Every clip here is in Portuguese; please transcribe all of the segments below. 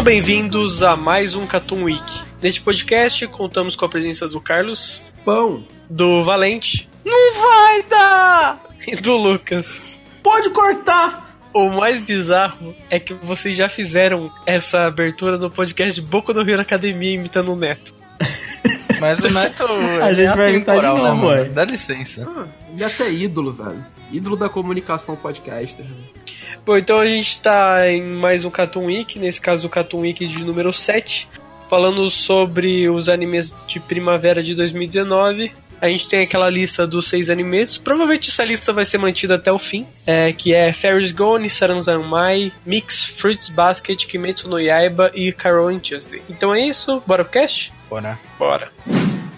Sejam bem-vindos a mais um Cartoon Week. Neste podcast, contamos com a presença do Carlos, Pão, do Valente, não vai dar! E do Lucas. Pode cortar! O mais bizarro é que vocês já fizeram essa abertura do podcast Boca do Rio na Academia imitando o Neto. Mas o Neto. A gente é vai imitar de atemporal, novo, né, mano? Dá licença. Ah, ele é até ídolo, velho. Ídolo da comunicação podcaster. Bom, então a gente tá em mais um Cartoon Week, nesse caso o Cartoon Week de número 7, falando sobre os animes de primavera de 2019. A gente tem aquela lista dos seis animes. Provavelmente essa lista vai ser mantida até o fim. É, que é Fairy's Gone, Saranzanmai, Mix, Fruits Basket, Kimetsu no Yaiba e Carol Tuesday. Então é isso. Bora pro cast? Bora. Bora.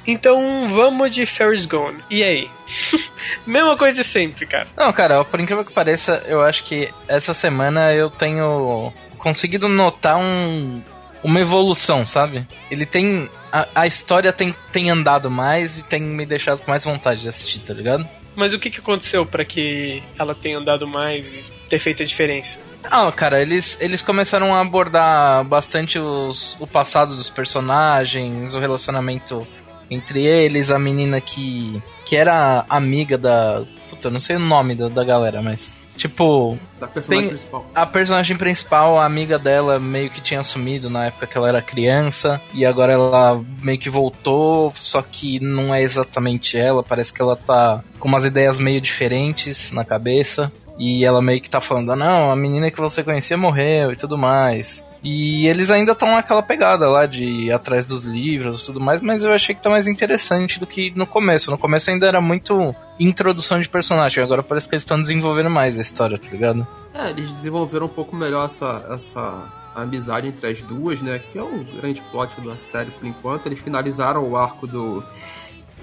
Então vamos de Fairy's Gone. E aí? Mesma coisa sempre, cara. Não, cara, por incrível que pareça, eu acho que essa semana eu tenho conseguido notar um, uma evolução, sabe? Ele tem. A, a história tem, tem andado mais e tem me deixado com mais vontade de assistir, tá ligado? Mas o que, que aconteceu pra que ela tenha andado mais e ter feito a diferença? Ah, cara, eles, eles começaram a abordar bastante os, o passado dos personagens, o relacionamento entre eles, a menina que, que era amiga da. Puta, não sei o nome da, da galera, mas. Tipo, Da personagem Tem- principal. a personagem principal, a amiga dela, meio que tinha sumido na época que ela era criança, e agora ela meio que voltou, só que não é exatamente ela, parece que ela tá com umas ideias meio diferentes na cabeça. E ela meio que tá falando, ah, não, a menina que você conhecia morreu e tudo mais. E eles ainda estão naquela pegada lá de ir atrás dos livros e tudo mais, mas eu achei que tá mais interessante do que no começo. No começo ainda era muito introdução de personagem, agora parece que eles estão desenvolvendo mais a história, tá ligado? É, eles desenvolveram um pouco melhor essa, essa amizade entre as duas, né? Que é o grande plot da série por enquanto. Eles finalizaram o arco do,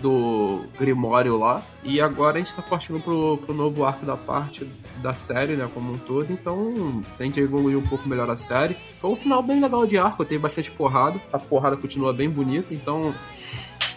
do Grimório lá. E agora a gente tá partindo pro, pro novo arco da parte da série, né? Como um todo. Então tende a evoluir um pouco melhor a série. Foi um final bem legal de arco, teve bastante porrada. A porrada continua bem bonita, então.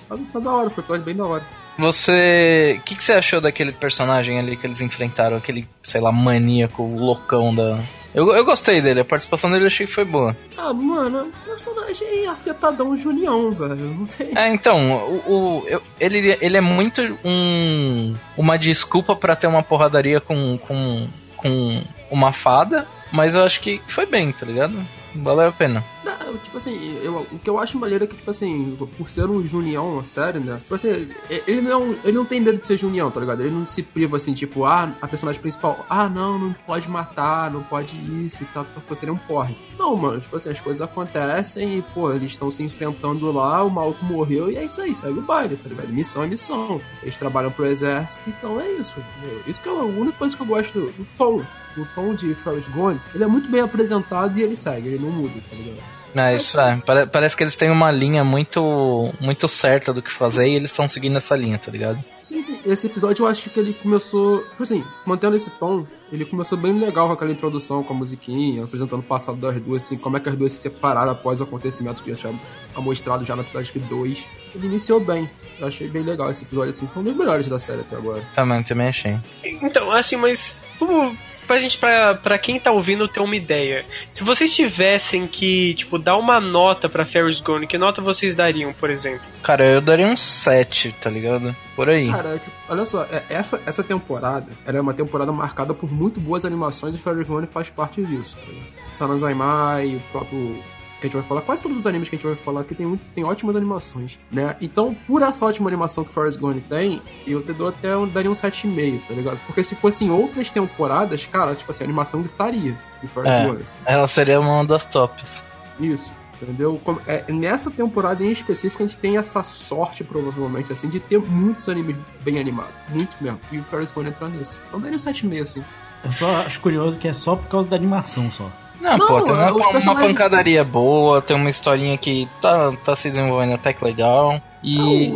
Tá, tá da hora, foi bem da hora. Você. O que, que você achou daquele personagem ali que eles enfrentaram? Aquele, sei lá, maníaco, loucão da. Eu, eu gostei dele, a participação dele eu achei que foi boa. Ah, mano, personagem afetadão Julião, velho. Não sei. É, então, o, o- eu- ele, ele é muito um, uma desculpa pra ter uma porradaria com, com, com uma fada, mas eu acho que foi bem, tá ligado? Valeu a pena. Não, tipo assim, eu, o que eu acho maneiro é que, tipo assim, por ser um Junião, uma série, né? Tipo assim, ele não, é ele não tem medo de ser Junião, tá ligado? Ele não se priva assim, tipo, ah, a personagem principal, ah, não, não pode matar, não pode isso e tal, porque seria um porre. Não, mano, tipo assim, as coisas acontecem e, pô, eles estão se enfrentando lá, o maluco morreu e é isso aí, segue o baile, tá ligado? Missão é missão. Eles trabalham pro exército, então é isso. entendeu? Isso que é a única coisa que eu gosto do, do tom. O tom de Ferris Gone, ele é muito bem apresentado e ele segue, ele não muda, tá ligado? É, isso é. Pare- parece que eles têm uma linha muito, muito certa do que fazer e eles estão seguindo essa linha, tá ligado? Sim, sim. Esse episódio eu acho que ele começou. Tipo assim, mantendo esse tom, ele começou bem legal com aquela introdução com a musiquinha, apresentando o passado das duas, assim, como é que as duas se separaram após o acontecimento que já tinha mostrado já no episódio 2. Ele iniciou bem. Eu achei bem legal esse episódio, assim. Foi um dos melhores da série até agora. Também, também achei. Então, assim, mas vamos pra gente, pra, pra quem tá ouvindo ter uma ideia. Se vocês tivessem que, tipo, dar uma nota pra Ferris Gone, que nota vocês dariam, por exemplo? Cara, eu daria um 7, tá ligado? Por aí. Cara, tipo, olha só, é- essa, essa temporada, ela é uma temporada marcada por muito boas animações e Fairy Gone faz parte disso, tá ligado? Sanazai Mai, o próprio que a gente vai falar, quase todos os animes que a gente vai falar aqui tem, muito, tem ótimas animações, né? Então, por essa ótima animação que Forrest Gump tem, eu te dou até daria um 7,5, tá ligado? Porque se fossem outras temporadas, cara, tipo assim, a animação gritaria de Forrest É. Gump. assim. Ela seria uma das tops. Isso. Entendeu? Como- é, nessa temporada em específico, a gente tem essa sorte, provavelmente, assim, de ter muitos animes bem animados. Muito mesmo. E o Ferris Gump entra nisso. Então daria um 7,5, assim. Eu só acho curioso que é só por causa da animação só. Não, Não, pô, tem uma, é, uma personagens- pancadaria boa, tem uma historinha que tá, tá se desenvolvendo até que legal. E.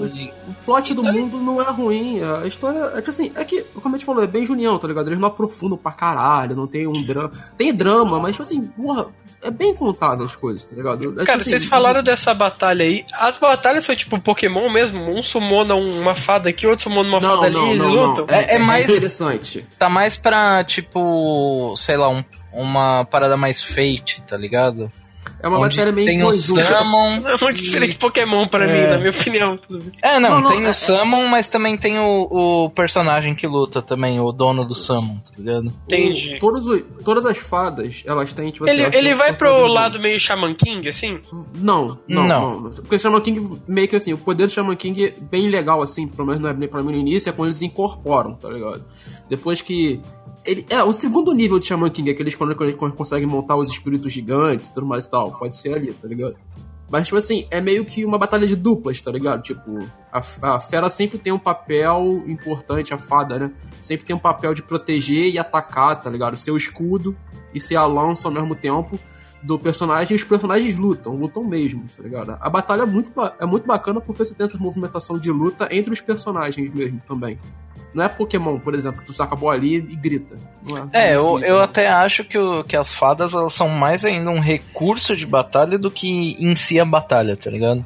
O plot do mundo não é ruim. A história é que assim, é que, como a gente falou, é bem Junião, tá ligado? Eles não aprofundam pra caralho, não tem um drama. Tem drama, mas tipo assim, porra, é bem contado as coisas, tá ligado? É, tipo Cara, assim, vocês falaram dessa batalha aí. As batalhas foi tipo Pokémon mesmo? Um sumona uma fada aqui, outro sumona uma Não, fada não, ali, eles não, não. lutam? É- é mais- interessante. Tá mais pra, tipo, sei lá, um- uma parada mais fate, tá ligado? É uma Onde matéria meio tem o. Summon. É muito diferente de Pokémon pra mim, É. na minha opinião. É, não, Não, não, tem é- o Summon, mas também tem o, o personagem que luta também, o dono do Summon, tá ligado? Entendi. O- todos o- todas as fadas, elas têm, tipo assim, Ele, elas ele vai pro lado meio Shaman King, assim? Não, não, Não. não. Porque o Shaman King, meio que assim, o poder do Shaman King é bem legal, assim, pelo menos não é pra mim no início, é quando eles incorporam, tá ligado? Depois que. Ele, é, o segundo nível de Shaman King, aqueles quando eles conseguem montar os espíritos gigantes e tudo mais e tal. Pode ser ali, tá ligado? Mas, tipo assim, é meio que uma batalha de duplas, tá ligado? Tipo, a, a fera sempre tem um papel importante, a fada, né? Sempre tem um papel de proteger e atacar, tá ligado? Ser o escudo e ser a lança ao mesmo tempo do personagem e os personagens lutam, lutam mesmo, tá ligado? A batalha é muito, é muito bacana porque você tem essa movimentação de luta entre os personagens mesmo também. Não é Pokémon, por exemplo, que tu saca a bola ali e grita. É, É, não eu, eu tá? até acho que, o- que as fadas elas são mais ainda um recurso de batalha do que em si a batalha, tá ligado?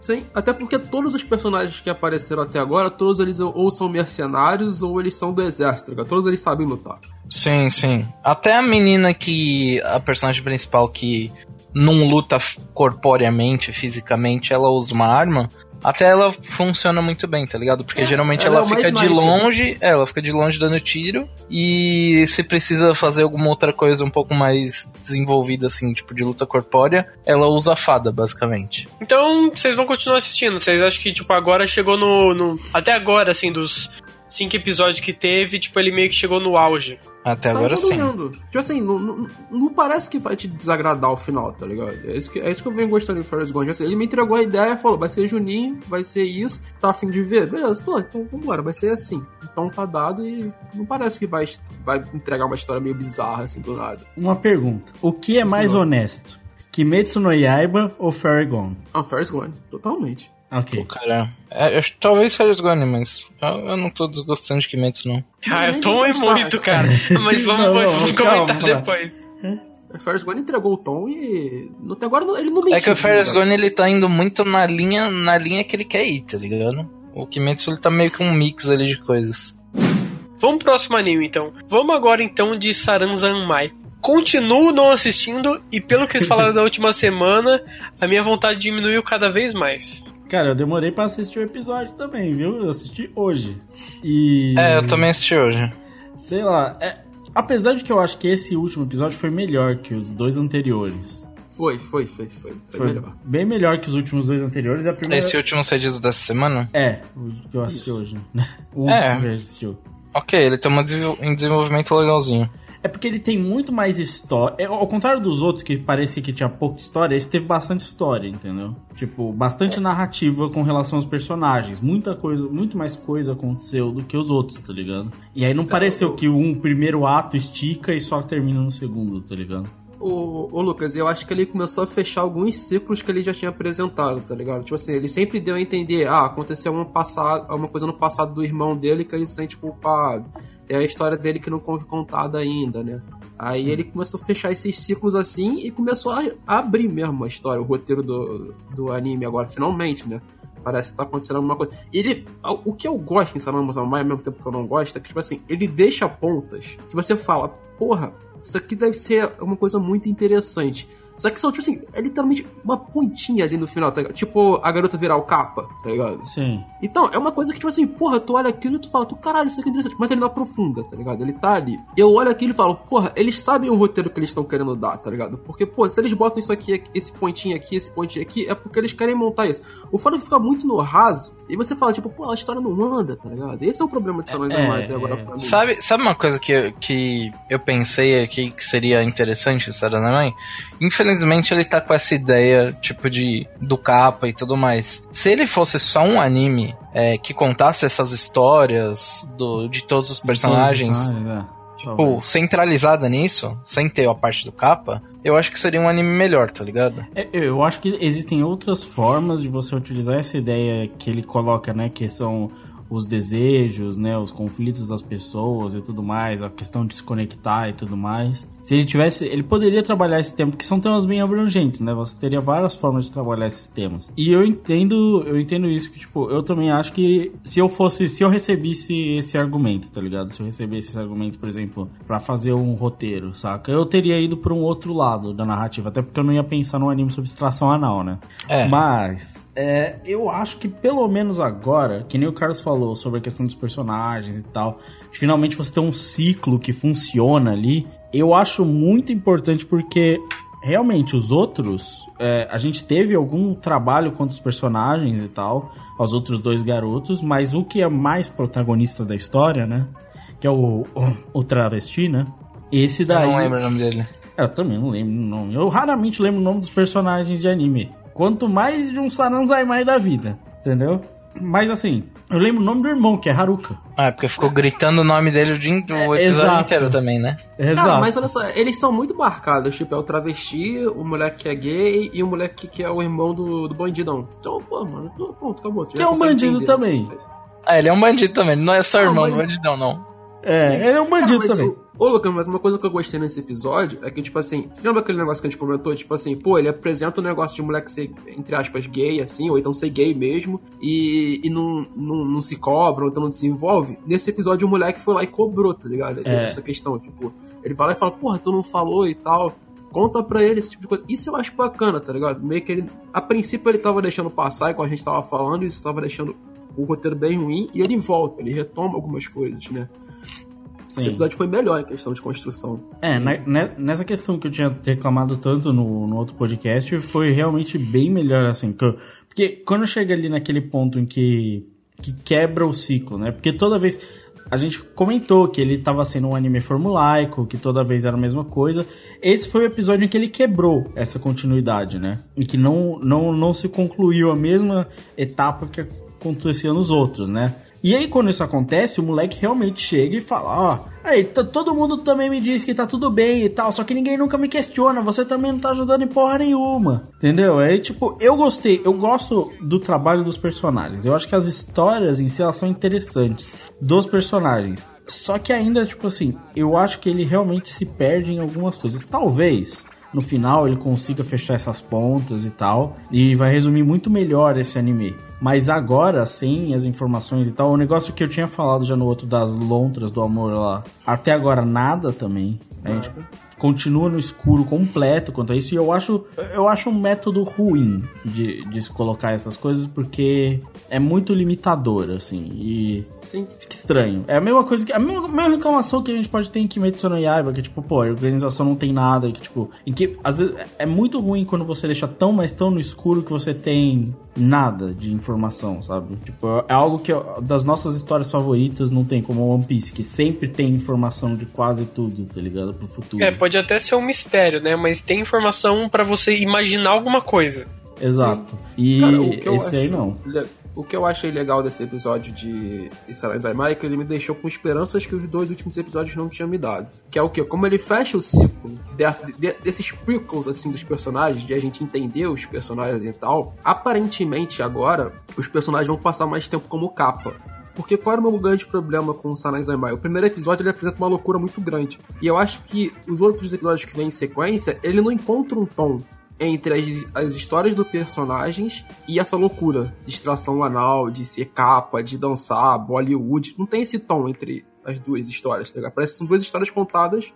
Sim, até porque todos os personagens que apareceram até agora, todos eles ou são mercenários ou eles são do exército, tá ligado? Todos eles sabem lutar. Sim, sim. Até a menina que. A personagem principal que não luta corporeamente, fisicamente, ela usa uma arma. Até ela funciona muito bem, tá ligado? Porque É, geralmente ela ela, é fica de longe, é, ela fica de longe dando tiro. E se precisa fazer alguma outra coisa um pouco mais desenvolvida, assim, tipo de luta corpórea, ela usa a fada, basicamente. Então, vocês vão continuar assistindo. Vocês acham que, tipo, agora chegou no. no- até agora, assim, dos cinco episódios que teve, tipo, ele meio que chegou no auge. Até Tá agora sim. Tipo assim, não, não, não parece que vai te desagradar o final, tá ligado? É isso que, é isso que eu venho gostando de Forrest Gump. Assim, ele me entregou a ideia, falou, vai ser Juninho, vai ser isso, tá afim de ver? Beleza, tô, então vambora, vai ser assim. Então tá dado e não parece que vai, vai entregar uma história meio bizarra, assim, do nada. Uma pergunta. O que é mais honesto? Kimetsu no Yaiba ou Fairy Gone? Ah, Forrest Gump, totalmente. Ok. Pô, cara, é, eu- talvez seja Gone, mas eu, eu não tô desgostando de Kimetsu, não. Ah, eu tô vou muito, cara. Mas vamos, Não, não, vamos calma, comentar calma. depois. O Forrest Gump entregou o tom e até agora ele não mentiu. É que o Ferris ligado? Gone ele tá indo muito na linha, na linha que ele quer ir, tá ligado? O Kimetsu ele tá meio que um mix ali de coisas. Vamos pro próximo anime, então. Vamos agora, então, de Saranzanmai. Continuo não assistindo e pelo que eles falaram da última semana, a minha vontade diminuiu cada vez mais. Cara, eu demorei pra assistir o episódio também, viu? Eu assisti hoje. E. É, eu também assisti hoje. Sei lá, é- apesar de que eu acho que esse último episódio foi melhor que os dois anteriores. Foi, foi, foi, foi. Foi, Foi melhor. bem melhor que os últimos dois anteriores. A primeira... Esse último cedido dessa semana? É, o que eu assisti hoje. né? O É. último que a gente assistiu. Ok, ele tem um desenvolvimento legalzinho. É porque ele tem muito mais história. É, Ao contrário dos outros que parecia que tinha pouca história, esse teve bastante história, entendeu? Tipo, bastante narrativa com relação aos personagens. Muita coisa, muito mais coisa aconteceu do que os outros, tá ligado? E aí não pareceu eu- que um primeiro ato estica e só termina no segundo, tá ligado? O, o Lucas, eu acho que ele começou a fechar alguns ciclos que ele já tinha apresentado, tá ligado? Tipo assim, ele sempre deu a entender, ah, aconteceu uma, passado, uma coisa no passado do irmão dele que ele se sente culpado. Tem a história dele que não foi contada ainda, né? Aí ele começou a fechar esses ciclos assim e começou a abrir mesmo a história, o roteiro do, do anime agora, finalmente, né? Parece que tá acontecendo alguma coisa. Ele. O que eu gosto em Sailor Moon ao mesmo tempo que eu não gosto, é que, tipo assim, ele deixa pontas que você fala, porra, isso aqui deve ser uma coisa muito interessante. Só que são, tipo assim, é literalmente uma pontinha ali no final, tá ligado? Tipo, a garota virar o capa, tá ligado? Sim. Então, é uma coisa que, tipo assim, porra, tu olha aquilo e tu fala, tu caralho, isso aqui é interessante, mas ele não aprofunda, tá ligado? Ele tá ali. Eu olho aquilo e falo, porra, eles sabem o roteiro que eles estão querendo dar, tá ligado? Porque, pô, se eles botam isso aqui, esse pontinho aqui, esse pontinho aqui, é porque eles querem montar isso. O foda é que fica muito no raso, e você fala, tipo, pô, a história não anda, tá ligado? Esse é o problema de Salões É, é, agora é. pra mim. Sabe, sabe uma coisa que, eu- que eu pensei aqui que seria interessante, Sarah Mãe? Infelizmente ele tá com essa ideia, tipo, de do capa e tudo mais. Se ele fosse só um anime é, que contasse essas histórias do, de todos os personagens, Todos é. tipo, centralizada nisso, sem ter a parte do capa, eu acho que seria um anime melhor, tá ligado? É, Eu acho que existem outras formas de você utilizar essa ideia que ele coloca, né? Que são os desejos, né? Os conflitos das pessoas e tudo mais, a questão de se conectar e tudo mais. Se ele tivesse, ele poderia trabalhar esse tema, porque são temas bem abrangentes, né? Você teria várias formas de trabalhar esses temas. E eu entendo, eu entendo isso que tipo, eu também acho que se eu fosse, se eu recebesse esse argumento, tá ligado? Se eu recebesse esse argumento, por exemplo, pra fazer um roteiro, saca? Eu teria ido pra um outro lado da narrativa, até porque eu não ia pensar num anime sobre extração anal, né? É. Mas é, eu acho que pelo menos agora, que nem o Carlos falou sobre a questão dos personagens e tal, finalmente você ter um ciclo que funciona ali, eu acho muito importante porque realmente os outros, é, a gente teve algum trabalho com os personagens e tal, os outros dois garotos, mas o que é mais protagonista da história, né? Que é o, o, o travesti, né? Esse Eu daí. não lembro o nome dele. Eu também não lembro o nome. Eu raramente lembro o nome dos personagens de anime. Quanto mais de um Saranzaimai da vida, entendeu? Mas assim, eu lembro o nome do irmão, que é Haruka. Ah, é porque ficou gritando o nome dele o, dia, o É, episódio exato. inteiro também, né? Exato. Cara, mas olha só, eles são muito marcados. Tipo, é o travesti, o moleque que é gay e o moleque que é o irmão do, do bandidão. Então, pô, mano, pronto, acabou. Que é um bandido também. Ah, ele é um bandido também, ele não é só Ah, irmão mas- do bandidão, não. É, ele é um Cara, bandido mas também. eu- Ô, Lucas, mas uma coisa que eu gostei nesse episódio é que, tipo assim, você lembra aquele negócio que a gente comentou? Tipo assim, pô, ele apresenta o negócio de moleque ser, entre aspas, gay, assim, ou então ser gay mesmo, e, e não, não, não se cobra, ou então não desenvolve. Nesse episódio, o moleque foi lá e cobrou, tá ligado? É. Essa questão, tipo, ele vai lá e fala, porra, tu não falou e tal. Conta pra ele esse tipo de coisa. Isso eu acho bacana, tá ligado? Meio que ele. A princípio ele tava deixando passar, e quando a gente tava falando, isso tava deixando o roteiro bem ruim, e ele volta, ele retoma algumas coisas, né? Esse Sim. episódio foi melhor em questão de construção. É, na- ne- nessa questão que eu tinha reclamado tanto no, no outro podcast, foi realmente bem melhor, assim. que eu- porque quando chega ali naquele ponto em que, que quebra o ciclo, né? Porque toda vez. A gente comentou que ele tava sendo um anime formulaico, que toda vez era a mesma coisa. Esse foi o episódio em que ele quebrou essa continuidade, né? E que não, não, não se concluiu a mesma etapa que acontecia nos outros, né? E aí, quando isso acontece, o moleque realmente chega e fala: Ó, aí, tá- todo mundo também me diz que tá tudo bem e tal, só que ninguém nunca me questiona, você também não tá ajudando em porra nenhuma. Entendeu? Aí, tipo, eu gostei, eu gosto do trabalho dos personagens. Eu acho que as histórias em si elas são interessantes dos personagens. Só que ainda, tipo assim, eu acho que ele realmente se perde em algumas coisas. Talvez no final ele consiga fechar essas pontas e tal. E vai resumir muito melhor esse anime. Mas agora, sem as informações e tal, o negócio que eu tinha falado já no outro das lontras do amor lá, até agora nada também. A gente continua no escuro completo quanto a isso. E eu acho, eu acho um método ruim de, de se colocar essas coisas, porque é muito limitador, assim. E Sim. fica estranho. É a mesma coisa que. A mesma, a mesma reclamação que a gente pode ter em Kimetsu no Yaiba, que tipo, pô, a organização não tem nada, que tipo. Em que, às vezes, é muito ruim quando você deixa tão, mas tão no escuro que você tem nada de informação, sabe? Tipo, é algo que das nossas histórias favoritas não tem, como One Piece, que sempre tem informação de quase tudo, tá ligado? Pro futuro. É, pode até ser um mistério, né? Mas tem informação pra você imaginar alguma coisa. Exato. E Cara, o que eu esse aí acho não. O que eu achei legal desse episódio de Isarazai é que ele me deixou com esperanças que os dois últimos episódios não tinham me dado. Que é o quê? Como ele fecha o ciclo de- de- desses prequels, assim, dos personagens, de a gente entender os personagens e tal, aparentemente agora, os personagens vão passar mais tempo como capa. Porque qual era o meu grande problema com o Sanai Zaimai? O primeiro episódio ele apresenta uma loucura muito grande. E eu acho que os outros episódios que vêm em sequência, ele não encontra um tom entre as, as histórias dos personagens e essa loucura de extração anal, de ser capa, de dançar, Bollywood. Não tem esse tom entre as duas histórias, tá ligado? Parece que são duas histórias contadas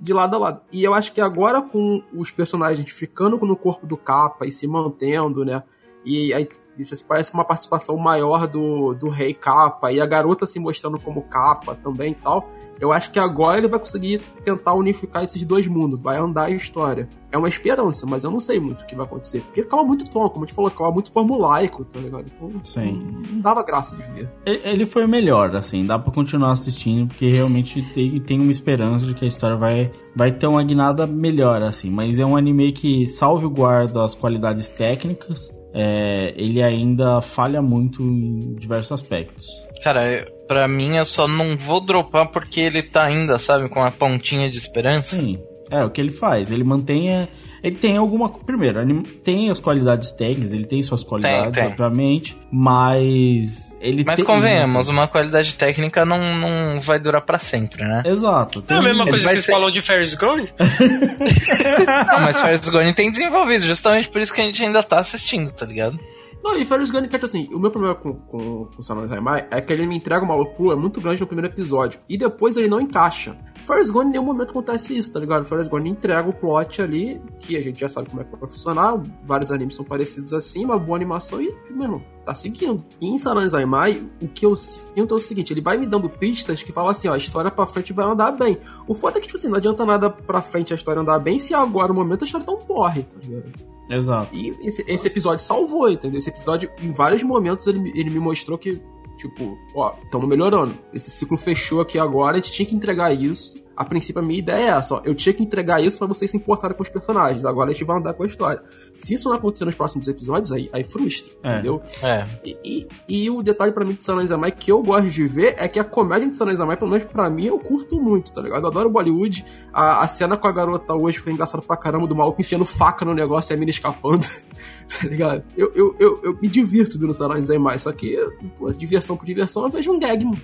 de lado a lado. E eu acho que agora com os personagens ficando no corpo do capa e se mantendo, né? E aí isso parece uma participação maior do, do rei capa e a garota se mostrando como capa também e tal. Eu acho que agora ele vai conseguir tentar unificar esses dois mundos, vai andar a história. É uma esperança, mas eu não sei muito o que vai acontecer. Porque ficava muito tom, como a gente falou, ficava muito formulaico, tá ligado? Então Sim. não dava graça de ver. Ele foi melhor, assim, dá pra continuar assistindo, porque realmente tem, tem uma esperança de que a história vai, vai ter uma guinada melhor, assim. Mas é um anime que, salve o guarda as qualidades técnicas, é, ele ainda falha muito em diversos aspectos. Cara, pra mim eu só não vou dropar porque ele tá ainda, sabe, com a pontinha de esperança. Sim, é o que ele faz. Ele mantém. Ele tem alguma. Primeiro, anim- tem as qualidades técnicas, ele tem suas qualidades, tem. obviamente, mas. Ele Mas tem- convenhamos, uma qualidade técnica não, não vai durar pra sempre, né? Exato. É Tem a mesma Ele coisa que vocês ser- falam de Ferris Gone? Não, mas Fires Gone tem desenvolvido, justamente por isso que a gente ainda tá assistindo, tá ligado? Não, e Ferris Gunn, que assim, o meu problema com, com, com Samurai Zaimai é que ele me entrega uma loucura muito grande no primeiro episódio. E depois ele não encaixa. Ferris Gone, em nenhum momento acontece isso, tá ligado? Ferris Gone entrega o plot ali, que a gente já sabe como é que vai funcionar. Vários animes são parecidos assim, uma boa animação e, mano, tá seguindo. E em Samurai Zaimai, o que eu sinto é o seguinte, ele vai me dando pistas que falam assim, ó, a história pra frente vai andar bem. O foda é que, tipo assim, não adianta nada pra frente a história andar bem se agora, no momento, a história tá um porre, tá ligado? Exato. E esse, esse episódio salvou, entendeu? Esse episódio, em vários momentos, ele, ele me mostrou que, tipo, ó, estamos melhorando. Esse ciclo fechou aqui agora, a gente tinha que entregar isso. A princípio, a minha ideia é essa, ó. Eu tinha que entregar isso pra vocês se importarem com os personagens. Agora a gente vai andar com a história. Se isso não acontecer nos próximos episódios, aí, aí frustra, É. entendeu? É. E, e, e o detalhe pra mim de Sanan Zamai que eu gosto de ver é que a comédia de Sanan Zamai, pelo menos pra mim, eu curto muito, tá ligado? Eu adoro Bollywood. A, a cena com a garota hoje foi engraçada pra caramba, do maluco enfiando faca no negócio e a mina escapando. tá ligado? Eu, eu, eu, eu me divirto vendo Sanan Zamai, só que, pô, diversão por diversão, eu vejo um gag, mano.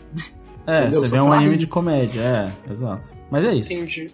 É, Entendeu? você Só vê um anime de comédia, é, exato. Mas é isso. Entendi.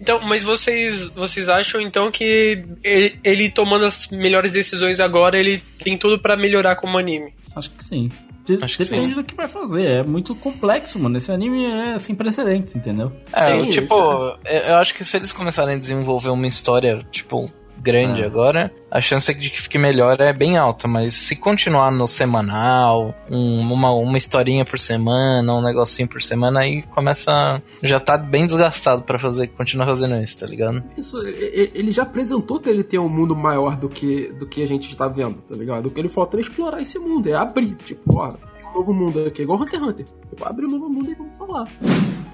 Então, mas vocês, vocês acham então que ele, ele tomando as melhores decisões agora, ele tem tudo pra melhorar como anime? Acho que sim. De- Acho que Depende sim. do que vai fazer. É muito complexo, mano. Esse anime é sem precedentes, entendeu? É, Sim, eu, tipo, eu eu acho que se eles começarem a desenvolver uma história, tipo, grande É. agora, a chance de que fique melhor é bem alta, mas se continuar no semanal, um- uma, uma historinha por semana, um negocinho por semana, aí começa. Já tá bem desgastado pra fazer, continuar fazendo isso, tá ligado? Isso, ele já apresentou que ele tem um mundo maior do que, do que a gente está vendo, tá ligado? O que ele falta é explorar esse mundo, é abrir, tipo, ó, tem um novo mundo aqui, igual Hunter x Hunter. Tipo, abre um novo mundo e vamos falar.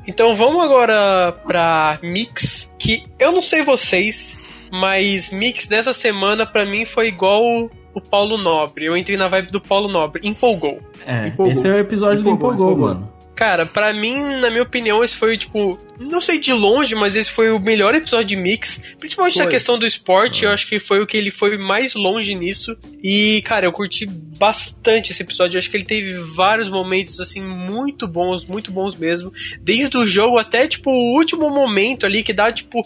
Então vamos agora pra Mix, que eu não sei vocês, mas Mix dessa semana pra mim foi igual o Paulo Nobre. Eu entrei na vibe do Paulo Nobre, empolgou. É, Empolgou. esse é o episódio do Empolgou, Empolgou, empolgou. mano. Cara, pra mim, na minha opinião, esse foi, tipo, não sei de longe, mas esse foi o melhor episódio de Mix. Principalmente na Foi. questão do esporte, eu acho que foi o que ele foi mais longe nisso. E, cara, eu curti bastante esse episódio. Eu acho que ele teve vários momentos, assim, muito bons, muito bons mesmo. Desde o jogo até, tipo, o último momento ali, que dá, tipo.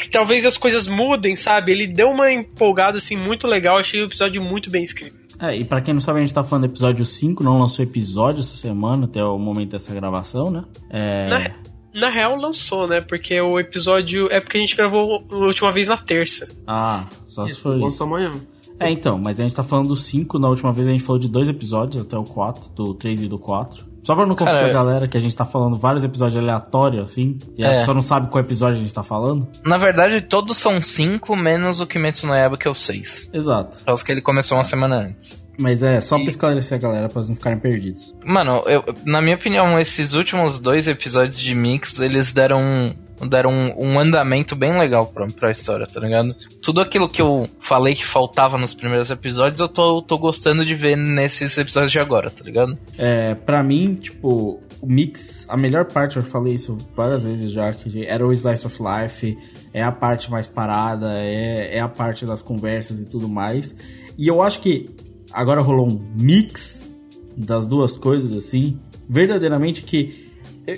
Que talvez as coisas mudem, sabe? Ele deu uma empolgada, assim, muito legal. Achei o episódio muito bem escrito. É, e pra quem não sabe, a gente tá falando do episódio 5, não lançou episódio essa semana, até o momento dessa gravação, né? É. Na, na real, lançou, né? Porque o episódio. É porque a gente gravou a última vez na terça. Ah, só se for isso. Lança amanhã. É, então, mas a gente tá falando do 5, na última vez a gente falou de dois episódios, até o 4, do 3 e do 4. Só pra não confundir Cara, a galera que a gente tá falando vários episódios aleatórios, assim, e a É. pessoa não sabe qual episódio a gente tá falando. Na verdade, todos são cinco, menos o Kimetsu no Yaiba, que é o seis. Exato. Por causa que ele começou uma semana antes. Mas é, só E- pra esclarecer a galera, pra eles não ficarem perdidos. Mano, eu- na minha opinião, esses últimos dois episódios de Mix, eles deram deram um, um andamento bem legal pra, pra história, tá ligado? Tudo aquilo que eu falei que faltava nos primeiros episódios, eu tô, tô gostando de ver nesses episódios de agora, tá ligado? É, pra mim, tipo, o mix, a melhor parte, eu falei isso várias vezes já, que era o Slice of Life, é a parte mais parada, é, é a parte das conversas e tudo mais. E eu acho que agora rolou um mix das duas coisas, assim, verdadeiramente que.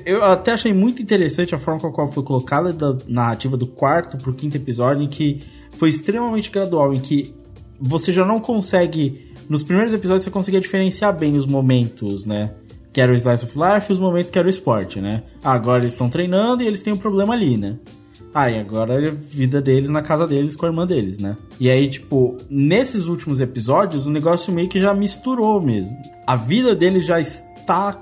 Eu- até achei muito interessante a forma com a qual foi colocada da narrativa do quarto pro quinto episódio, em que foi extremamente gradual, em que você já não consegue. Nos primeiros episódios você conseguia diferenciar bem os momentos, né? que era o Slice of Life e os momentos que era o esporte, né? Agora eles estão treinando e eles têm um problema ali, né? Ah, e agora é a vida deles na casa deles com a irmã deles, né? E aí, tipo, nesses últimos episódios, o negócio meio que já misturou mesmo. A vida deles já está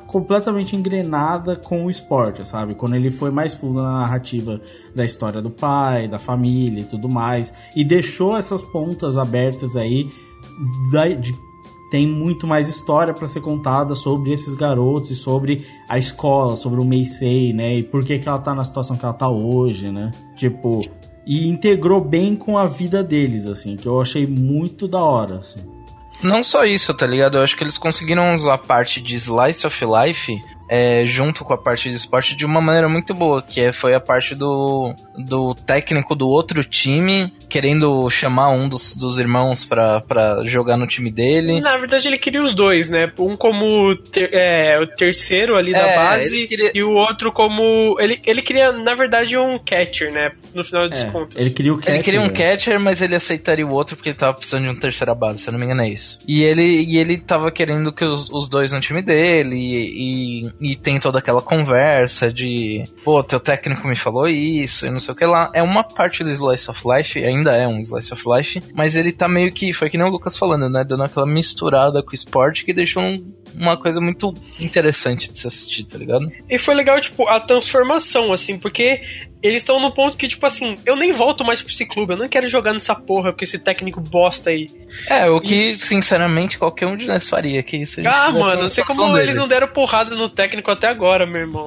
completamente engrenada com o esporte, sabe? Quando ele foi mais fundo na narrativa da história do pai, da família e tudo mais, e deixou essas pontas abertas aí de tem muito mais história para ser contada sobre esses garotos e sobre a escola, sobre o Meisei, né? E por que, que ela tá na situação que ela tá hoje, né? Tipo, e integrou bem com a vida deles, assim, que eu achei muito da hora, assim. Não só isso, tá ligado? Eu acho que eles conseguiram usar a parte de Slice of Life é, junto com a parte de esporte de uma maneira muito boa, que é, foi a parte do, do técnico do outro time querendo chamar um dos, dos irmãos para jogar no time dele. Na verdade, ele queria os dois, né? Um como ter, é, o terceiro ali da é, base queria... e o outro como. Ele, ele queria, na verdade, um catcher, né? No final dos é, contos. Ele queria, o catcher, ele queria um né? catcher, mas ele aceitaria o outro porque ele tava precisando de um terceira base, se eu não me engano, é isso. E ele, e ele tava querendo que os, os dois no time dele e, e e tem toda aquela conversa de, pô, teu técnico me falou isso e não sei o que lá. É uma parte do Slice of Life, ainda é um Slice of Life, mas ele tá meio que, foi que nem o Lucas falando, né? Dando aquela misturada com o esporte que deixou um, uma coisa muito interessante de se assistir, tá ligado? E foi legal, tipo, a transformação, assim, porque eles estão no ponto que, tipo assim, eu nem volto mais pra esse clube, eu não quero jogar nessa porra com esse técnico bosta aí. É, o que, e... sinceramente, qualquer um de nós faria que isso Ah, mano, não sei como dele. eles não deram porrada no técnico até agora, meu irmão.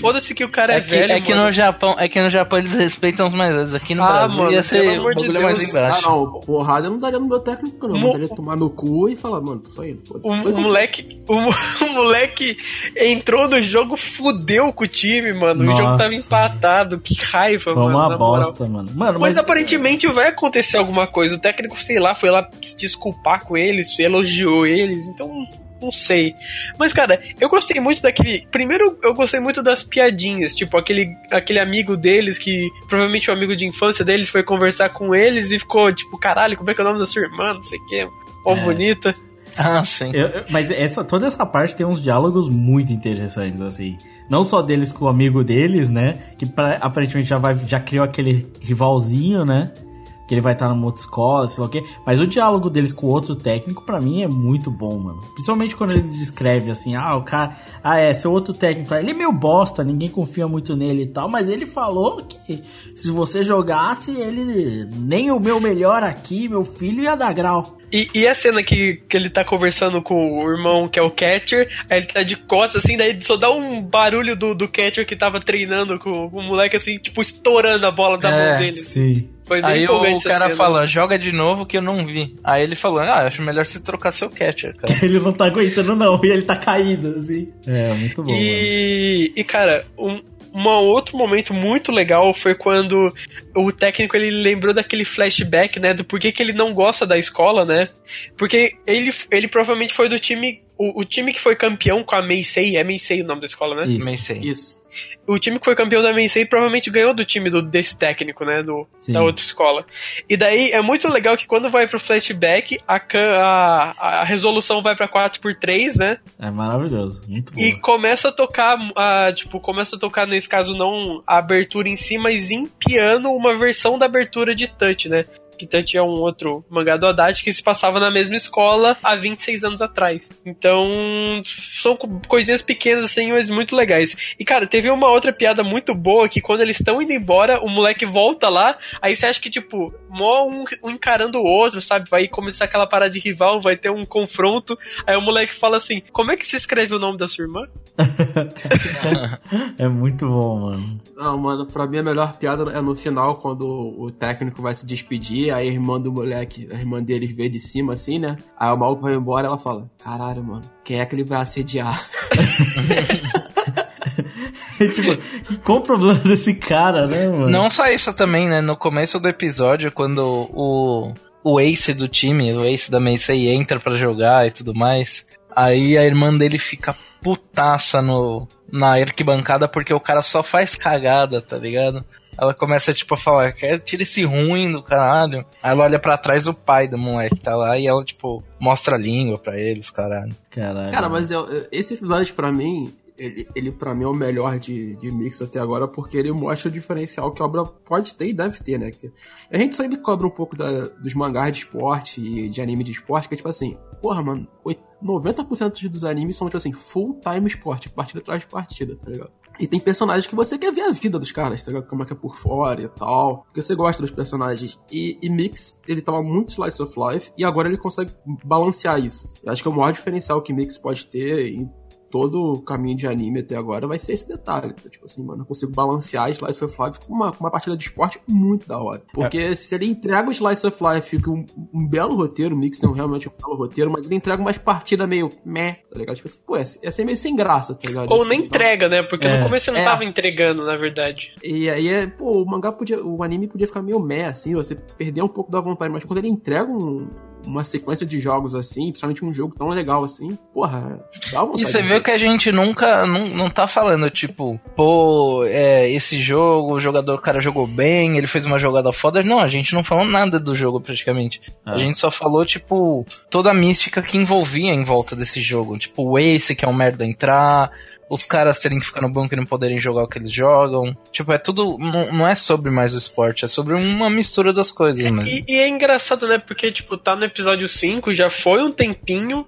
Foda-se que o cara é, é que, velho. É que no Japão, é que no Japão eles respeitam os mais velhos. Aqui no ah, Brasil mano, ia ser o bagulho de mais embaixo. Ah, não, porrada eu não daria no meu técnico, não. Mo... Eu daria tomar no cu e falar, mano, tô saindo, foda-se. O, o moleque, o, o, moleque entrou no jogo, fudeu com o time, mano. Nossa. O jogo tava empatado, que raiva, Foi mano. Foi uma bosta, mano. mano. Mas, mas aparentemente vai acontecer alguma coisa. O técnico, sei lá, foi lá se desculpar com eles, elogiou eles, então não sei. Mas, cara, eu gostei muito daquele. Primeiro, eu gostei muito das piadinhas. Tipo, aquele, aquele amigo deles que provavelmente o um amigo de infância deles foi conversar com eles e ficou, tipo, caralho, como é que é o nome da sua irmã? Não sei o quê. Ó, é. bonita. Ah, sim. Eu, mas essa, toda essa parte tem uns diálogos muito interessantes, assim. Não só deles com o amigo deles, né? Que pra, aparentemente já, vai, já criou aquele rivalzinho, né? que ele vai estar numa outra escola, sei lá o quê. Mas o diálogo deles com o outro técnico, para mim, é muito bom, mano. Principalmente quando ele descreve assim, ah, o cara, ah, é, seu outro técnico, ele é meio bosta, ninguém confia muito nele e tal, mas ele falou que se você jogasse, ele nem o meu melhor aqui, meu filho ia dar grau. E, e, a cena que, que ele tá conversando com o irmão, que é o catcher, aí ele tá de costas, assim, daí só dá um barulho do, do catcher que tava treinando com, com o moleque, assim, tipo, estourando a bola da é, mão dele. Sim. Aí o cara cena. fala, joga de novo que eu não vi. Aí ele falou, ah, acho melhor você trocar seu catcher, cara. ele não tá aguentando não, e ele tá caído, assim. É, muito bom. E, mano. e cara, um, um outro momento muito legal foi quando o técnico ele lembrou daquele flashback, né, do porquê que ele não gosta da escola, né? Porque ele, ele provavelmente foi do time o, o time que foi campeão com a Meisei, é Meisei o nome da escola, né? Isso. Meisei. Isso o time que foi campeão da Meisei provavelmente ganhou do time do, desse técnico, né? Do, da outra escola. E daí é muito legal que quando vai pro flashback, a, a, a resolução vai pra 4x3, né? É maravilhoso. Muito bom. E começa a tocar, a, tipo, começa a tocar, nesse caso, não a abertura em si, mas em piano, uma versão da abertura de touch, né? Que tinha um outro mangá do Haddad que se passava na mesma escola há 26 anos atrás. Então, são coisinhas pequenas assim, mas muito legais. E cara, teve uma outra piada muito boa que quando eles estão indo embora, o moleque volta lá, aí você acha que tipo, mó um, um encarando o outro, sabe? Vai começar aquela parada de rival, vai ter um confronto. Aí o moleque fala assim: Como é que você escreve o nome da sua irmã? é muito bom, mano. Não, mano, pra mim a melhor piada é no final, quando o técnico vai se despedir, a irmã do moleque, a irmã deles vê de cima assim, né? Aí o maluco vai embora ela fala: Caralho, mano, quem é que ele vai assediar? tipo, qual o problema desse cara, né, mano? Não só isso também, né? No começo do episódio, quando o, o ace do time, o ace da Meisei entra para jogar e tudo mais, aí a irmã dele fica putaça no, na arquibancada porque o cara só faz cagada, tá ligado? Ela começa, tipo, a falar, tira esse ruim do caralho. Aí ela olha pra trás o pai do moleque tá lá e ela, tipo, mostra a língua pra eles, caralho. Caralho. Cara, mas eu, esse episódio pra mim, ele, ele pra mim é o melhor de, de mix até agora, porque ele mostra o diferencial que a obra pode ter e deve ter, né? Que a gente sempre cobra um pouco da- dos mangás de esporte e de anime de esporte, que é tipo assim, porra, mano, oit- 90% dos animes são, tipo assim, full time esporte, partida atrás de partida, tá ligado? E tem personagens que você quer ver a vida dos caras, tá? Como é que é por fora e tal. Porque você gosta dos personagens. E, e Mix, ele tava muito slice of life, e agora ele consegue balancear isso. Eu acho que é o maior diferencial que Mix pode ter em todo o caminho de anime até agora vai ser esse detalhe. tá? Tipo assim, mano, eu consigo balancear Slice of Life com uma, com uma partida de esporte muito da hora. Porque se ele entrega o Slice of Life com um, um belo roteiro, o Mix tem um- realmente um belo roteiro, mas ele entrega umas partidas meio meh, tá ligado? Tipo assim, pô, essa é meio sem graça, tá ligado? Ou Assim, nem então- entrega, né? Porque É. no começo você não É. tava entregando, na verdade. E aí é, pô, o mangá podia. O anime podia ficar meio meh, assim, você perder um pouco da vontade, mas quando ele entrega um- uma sequência de jogos assim, principalmente um jogo tão legal assim, porra, dá vontade. E você vê que a gente nunca, não, não tá falando, tipo, pô, é, esse jogo, o jogador, o cara jogou bem, ele fez uma jogada foda. Não, a gente não falou nada do jogo praticamente. Ah. A gente só falou, tipo, toda a mística que envolvia em volta desse jogo. Tipo, o Ace, que é um merda entrar, os caras terem que ficar no banco e não poderem jogar o que eles jogam. Tipo, é tudo. Não, é sobre mais o esporte, é sobre uma mistura das coisas mesmo. E, e é engraçado, né? Porque, tipo, tá no episódio 5, já foi um tempinho,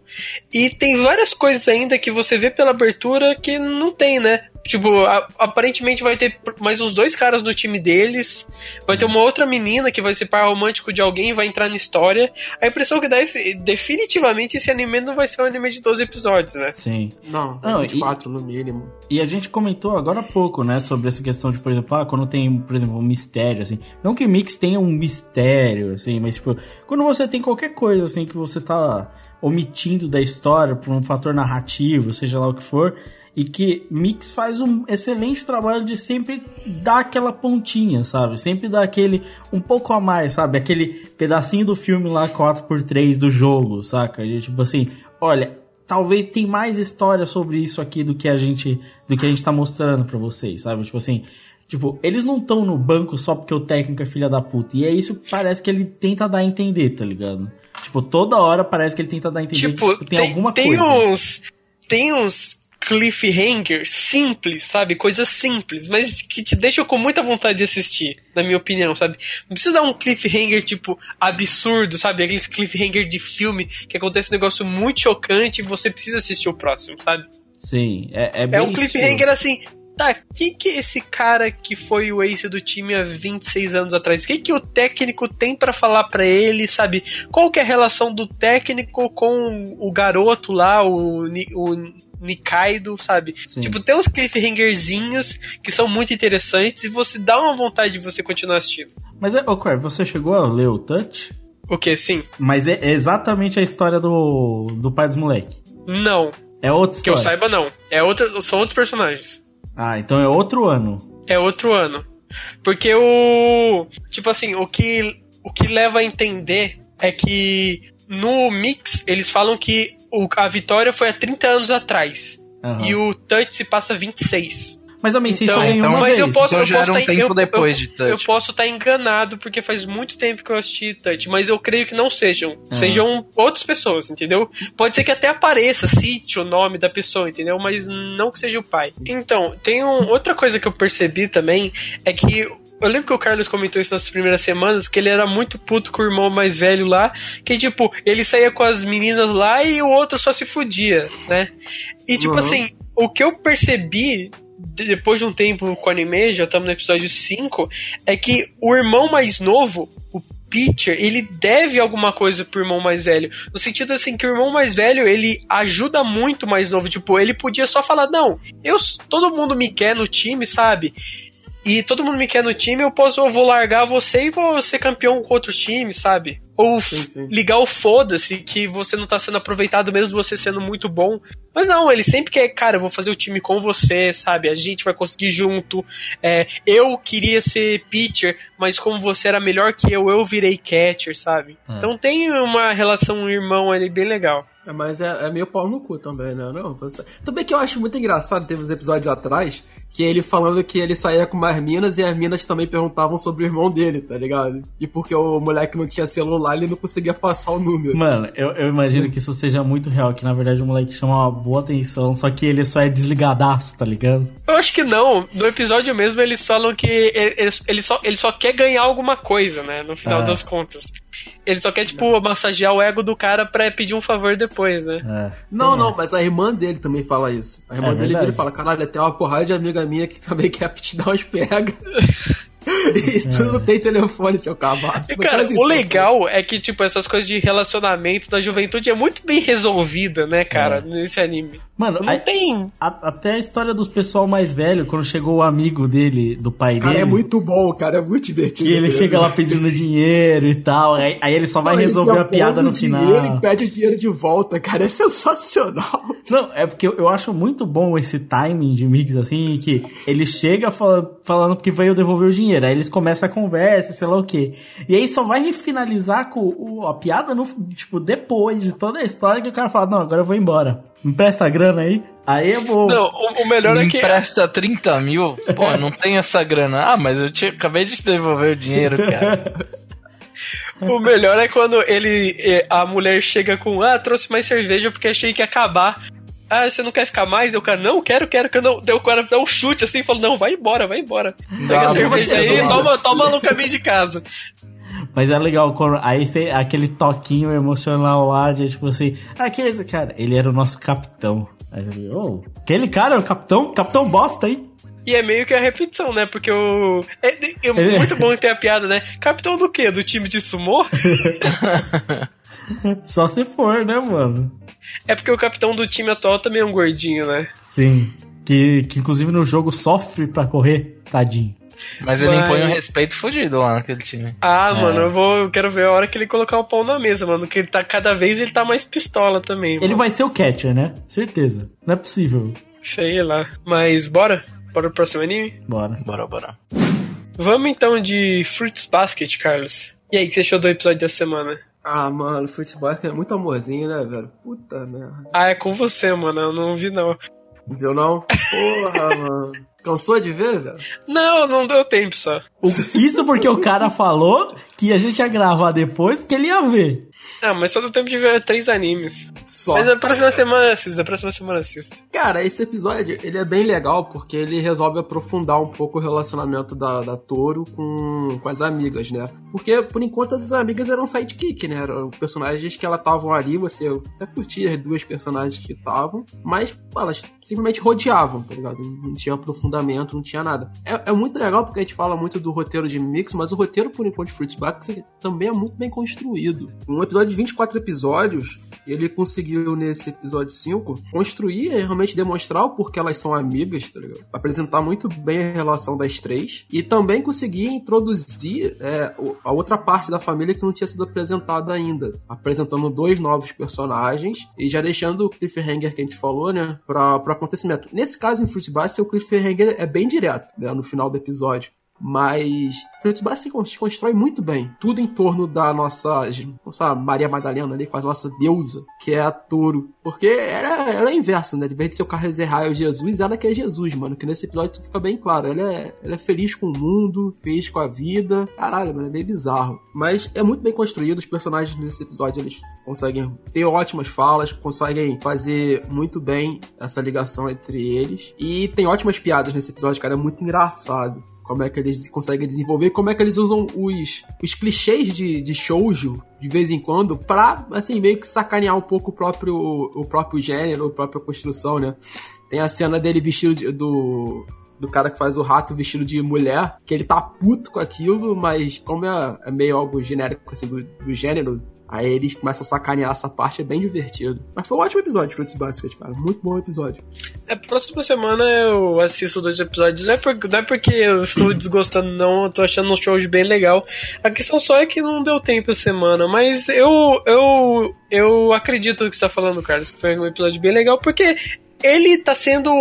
e tem várias coisas ainda que você vê pela abertura que não tem, né? Tipo, a- aparentemente vai ter mais uns dois caras no time deles, vai ter uma outra menina que vai ser par romântico de alguém e vai entrar na história. A impressão que dá é que definitivamente esse anime não vai ser um anime de 12 episódios, né? Sim. Não, Não, 24 no mínimo. E a gente comentou agora há pouco, né, sobre essa questão de, por exemplo, ah, quando tem, por exemplo, um mistério, assim. Não que Mix tenha um mistério, assim, mas, tipo, quando você tem qualquer coisa, assim, que você tá omitindo da história por um fator narrativo, seja lá o que for, e que Mix faz um excelente trabalho de sempre dar aquela pontinha, sabe? Sempre dar aquele um pouco a mais, sabe? Aquele pedacinho do filme lá 4x3 do jogo, saca? E, tipo assim, olha, talvez tem mais história sobre isso aqui do que a gente do que a gente tá mostrando pra vocês, sabe? Tipo assim, tipo, eles não estão no banco só porque o técnico é filha da puta. E é isso que parece que ele tenta dar a entender, tá ligado? Tipo, toda hora parece que ele tenta dar a entender Tipo, que tem, alguma tem coisa. uns. Tem uns cliffhangers simples, sabe? Coisas simples, mas que te deixam com muita vontade de assistir, na minha opinião, sabe? Não precisa dar um cliffhanger, tipo, absurdo, sabe? Aqueles cliffhanger de filme que acontece um negócio muito chocante e você precisa assistir o próximo, sabe? Sim, é, é É bem um cliffhanger assim. Tá, o que, que esse cara que foi o ace do time há 26 anos atrás, o que, que o técnico tem pra falar pra ele, sabe? Qual que é a relação do técnico com o garoto lá, o, o Nikaido, sabe? Sim. Tipo, tem uns cliffhangerzinhos que são muito interessantes e você dá uma vontade de você continuar assistindo. Mas, é, ô, Cor, você chegou a ler o Touch? O que, sim? Mas é exatamente a história do, do pai dos moleques. Não, É outra que eu história. saiba não. É outra, são outros personagens. Ah, então é outro ano. É outro ano. Porque o. Tipo assim, o que, o que leva a entender é que no Mix eles falam que o, a vitória foi há 30 anos atrás. Aham. E o Touch se passa 26. Mas também você Então- só ganhou então- uma Mas vez. eu posso, Então eu já posso era um tá- tempo eu- depois eu- de Touch. Eu posso estar enganado, porque faz muito tempo que eu assisti Touch, mas eu creio que não sejam. Sejam outras pessoas, entendeu? Pode ser que até apareça, cite o nome da pessoa, entendeu? Mas não que seja o pai. Então, tem um- outra coisa que eu percebi também, é que eu lembro que o Carlos comentou isso nas primeiras semanas, que ele era muito puto com o irmão mais velho lá, que tipo, ele saía com as meninas lá e o outro só se fudia, né? E tipo Uhum. assim, o que eu percebi de- depois de um tempo com o anime, já estamos no episódio 5, é que o irmão mais novo, o Peter, ele deve alguma coisa pro irmão mais velho. No sentido assim, que o irmão mais velho, ele ajuda muito o mais novo. Tipo, ele podia só falar, não, eu, todo mundo me quer no time, sabe? E todo mundo me quer no time, eu posso, eu vou largar você e vou ser campeão com outro time, sabe? Ou Sim, sim. ligar o foda-se que você não tá sendo aproveitado mesmo você sendo muito bom. Mas não, ele sempre quer, cara, eu vou fazer o time com você, sabe? A gente vai conseguir junto. É, eu queria ser pitcher, mas como você era melhor que eu, eu virei catcher, sabe? É. Então tem uma relação irmão ali bem legal. É, mas é, é meio pau no cu também, né? Não, você... Também que eu acho muito engraçado, teve uns episódios atrás, que ele falando que ele saía com mais minas e as minas também perguntavam sobre o irmão dele, tá ligado? E porque o moleque não tinha celular, ele não conseguia passar o número. Mano, eu, eu imagino que isso seja muito real, que na verdade o moleque chama uma boa atenção, só que ele só é desligadaço, tá ligado? Eu acho que não. No episódio mesmo eles falam que ele, ele só, ele só quer ganhar alguma coisa, né? No final Ah. das contas. Ele só quer, tipo, massagear o ego do cara pra pedir um favor depois, né? É. Não, não, mas a irmã dele também fala isso. A irmã É dele vira e fala: caralho, tem uma porrada de amiga minha que também quer te dar umas pega. e tu não tem telefone, seu cabaço. E, cara, isso, o legal é que, tipo, essas coisas de relacionamento da juventude é muito bem resolvida, né, cara, nesse anime. Mano, Não a- tem. a- até a história dos pessoal mais velho, quando chegou o amigo dele, do pai Cara, dele. é muito bom, cara, é muito divertido. E ele mesmo. chega lá pedindo dinheiro e tal, aí, aí ele só vai Não, ele resolver a piada no final. dinheiro e pede o dinheiro de volta, cara, é sensacional. Não, é porque eu, eu acho muito bom esse timing de mix, assim, que ele chega fala- falando que veio devolver o dinheiro, aí eles começam a conversa, sei lá o quê. E aí só vai finalizar com o- a piada, no, tipo, depois de toda a história que o cara fala, não, agora eu vou embora. Me presta a grana aí. Aí é bom. Não, o, o melhor Me é que. empresta 30 mil? Pô, não tem essa grana. Ah, mas eu te, acabei de te devolver o dinheiro, cara. O melhor é quando ele. eh, A mulher chega com. Ah, trouxe mais cerveja porque achei que ia acabar. Ah, você não quer ficar mais? Eu, cara, não, quero, quero, que não. Deu o cara dá um chute assim e falou: Não, vai embora, vai embora. Pega a cerveja aí, toma, toma no caminho de casa. Mas é legal, quando, aí cê, aquele toquinho emocional lá, de tipo assim, ah, que é esse cara? Ele era o nosso capitão. Aí você oh, aquele cara é o capitão? Capitão bosta, hein? E é meio que a repetição, né? Porque o. É, é Ele- muito bom ter a piada, né? Capitão do quê? Do time de sumô? Só se for, né, mano? É porque o capitão do time atual também é um gordinho, né? Sim. Que, que inclusive no jogo sofre pra correr, tadinho. Mas ele Mas- impõe um respeito fudido lá naquele time. Ah, É. mano, eu vou. Eu quero ver a hora que ele colocar o pau na mesa, mano. Que ele tá. Cada vez ele tá mais pistola também. Ele mano. vai ser o catcher, né? Certeza. Não é possível. Sei lá. Mas bora? Bora pro próximo anime? Bora. Bora, bora. Vamos então de Fruits Basket, Carlos. E aí, o que você achou do episódio da semana? Ah, mano, futebol é muito amorzinho, né, velho? Puta merda. Ah, é com você, mano. Eu não vi, não. Viu não? Porra, mano. Cansou de ver, velho? Não, não deu tempo só. Isso porque o cara falou que a gente ia gravar depois, porque ele ia ver. Ah, mas só deu tempo de ver três animes. Só. Mas da próxima semana assisto, da próxima semana assisto. Cara, esse episódio, ele é bem legal porque ele resolve aprofundar um pouco o relacionamento da, da Toro com, com as amigas, né? Porque, por enquanto, as amigas eram sidekick, né? Eram personagens que elas estavam ali, você até curtia as duas personagens que estavam, mas pô, elas simplesmente rodeavam, tá ligado? Não tinha aprofundamento, não tinha nada. É, é muito legal porque a gente fala muito do roteiro de Mix, mas o roteiro, por enquanto, de Fruits Basket também é muito bem construído. Um episódio de 24 episódios, ele conseguiu nesse episódio 5 construir e realmente demonstrar o porquê elas são amigas, tá ligado? Apresentar muito bem a relação das três e também conseguir introduzir é, a outra parte da família que não tinha sido apresentada ainda, apresentando dois novos personagens e já deixando o cliffhanger que a gente falou, né, para pro acontecimento. Nesse caso, em Fruits Basket, o cliffhanger é bem direto, né, no final do episódio. Mas Fruits se constrói muito bem. Tudo em torno da nossa, nossa Maria Madalena ali, a nossa deusa, que é a Toro. Porque ela, ela é inversa, né? De vez de ser o carro Zerraio Jesus, ela que é Jesus, mano. Que nesse episódio fica bem claro. Ela é, ela é feliz com o mundo, feliz com a vida. Caralho, mano, é meio bizarro. Mas é muito bem construído. Os personagens nesse episódio, eles conseguem ter ótimas falas, conseguem fazer muito bem essa ligação entre eles. E tem ótimas piadas nesse episódio, cara. É muito engraçado como é que eles conseguem desenvolver, como é que eles usam os, os clichês de, de shoujo de vez em quando pra, assim, meio que sacanear um pouco o próprio, o próprio gênero, a própria construção, né? Tem a cena dele vestido de- do, do cara que faz o rato vestido de mulher, que ele tá puto com aquilo, mas como é, é meio algo genérico, assim, do, do gênero, Aí eles começam a sacanear essa parte, é bem divertido. Mas foi um ótimo episódio, Fruits Basket, cara. Muito bom episódio. É, próxima semana eu assisto dois episódios. Não é, por, não é porque eu estou desgostando, não. Eu tô achando um show bem legal. A questão só é que não deu tempo a semana. Mas eu, eu, eu acredito no que você tá falando, Carlos, que foi um episódio bem legal, porque ele tá sendo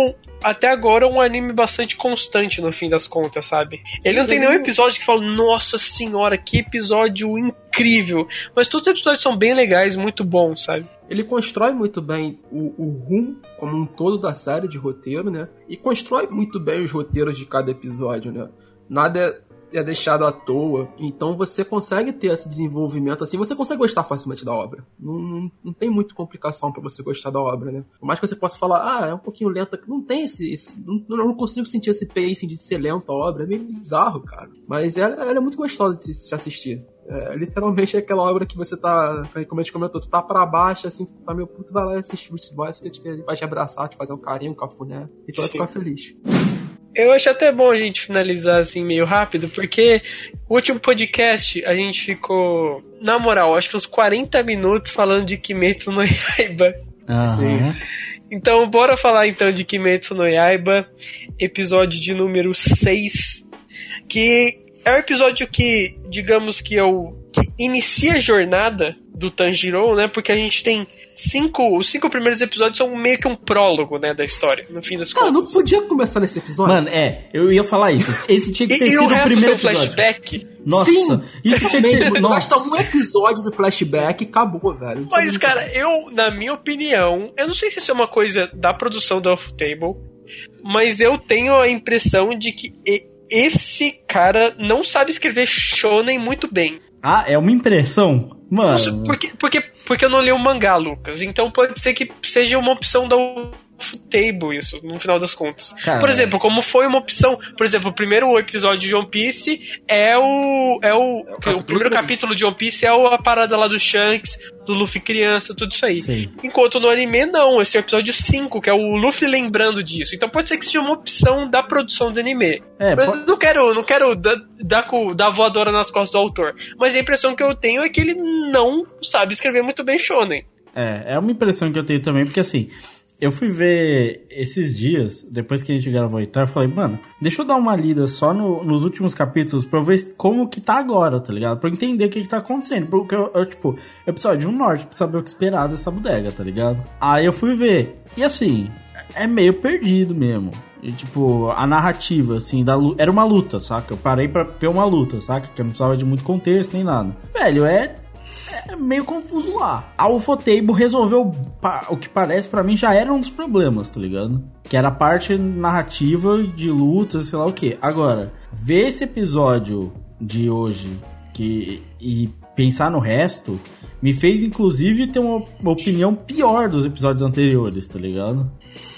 até agora um anime bastante constante no fim das contas, sabe? Ele não tem nenhum episódio que fala, nossa senhora, que episódio incrível. Mas todos os episódios são bem legais, muito bons, sabe? Ele constrói muito bem o, o rumo como um todo da série de roteiro, né? E constrói muito bem os roteiros de cada episódio, né? Nada é é deixado à toa. Então você consegue ter esse desenvolvimento assim, você consegue gostar facilmente da obra. Não, não, não tem muita complicação para você gostar da obra, né? Por mais que você possa falar, ah, é um pouquinho lenta, não tem esse. esse não, não, consigo sentir esse pacing de ser lenta a obra, é meio bizarro, cara. Mas ela, ela é muito gostosa de se assistir. É, literalmente é aquela obra que você tá, como a gente comentou, tu tá pra baixo, assim, tá meio puto, vai lá e assiste Fruits Basket, que ele vai te abraçar, te fazer um carinho, um cafuné, e tu vai ficar feliz. Eu acho até bom a gente finalizar assim meio rápido, porque o último podcast a gente ficou, na moral, acho que uns 40 minutos falando de Kimetsu no Yaiba. Uhum. Então, bora falar então de Kimetsu no Yaiba, episódio de número 6, que é um episódio que, digamos que é o que inicia a jornada do Tanjiro, né? Porque a gente tem cinco. Os cinco primeiros episódios são meio que um prólogo, né, da história, no fim das Cara, contas. não podia começar nesse episódio? Mano, é, eu ia falar isso. Esse tinha que ter E, e sido o o resto primeiro seu episódio. flashback. Nossa, Sim, isso tinha que ter. Basta um episódio de flashback e acabou, velho. Mas, cara, eu, na minha opinião, eu não sei se isso é uma coisa da produção da Off Table, mas eu tenho a impressão de que e- esse cara não sabe escrever shonen muito bem. Ah, é uma impressão? Mano. porque, porque, porque eu não li o mangá, Lucas. Então pode ser que seja uma opção da Table isso, no final das contas. Cara, por exemplo, como foi uma opção, por exemplo, o primeiro episódio de One Piece é o é o, o, capítulo primeiro capítulo de One Piece é o- a parada lá do Shanks, do Luffy criança, tudo isso aí. Sei. Enquanto no anime não, esse é o episódio 5, que é o Luffy lembrando disso. Então pode ser que seja uma opção da produção do anime. É, Mas não quero, não quero dar, dar, dar voadora nas costas do autor. Mas a impressão que eu tenho é que ele não sabe escrever muito bem shonen. É, é uma impressão que eu tenho também, porque assim, eu fui ver esses dias, depois que a gente gravou e tal, eu falei, mano, deixa eu dar uma lida só no- nos últimos capítulos pra eu ver como que tá agora, tá ligado? Pra eu entender o que que tá acontecendo. Porque eu, eu, tipo, eu precisava de um norte pra saber o que esperar dessa bodega, tá ligado? Aí eu fui ver, e assim, é meio perdido mesmo. E, tipo, a narrativa, assim, da lu- era uma luta, saca? Eu parei pra ver uma luta, saca? Que eu não precisava de muito contexto nem nada. Velho, é é meio confuso lá. A Ufotable resolveu o que parece pra mim já era um dos problemas, tá ligado? Que era a parte narrativa de lutas, sei lá o que. Agora, ver esse episódio de hoje que e pensar no resto me fez inclusive ter uma, uma opinião pior dos episódios anteriores, tá ligado?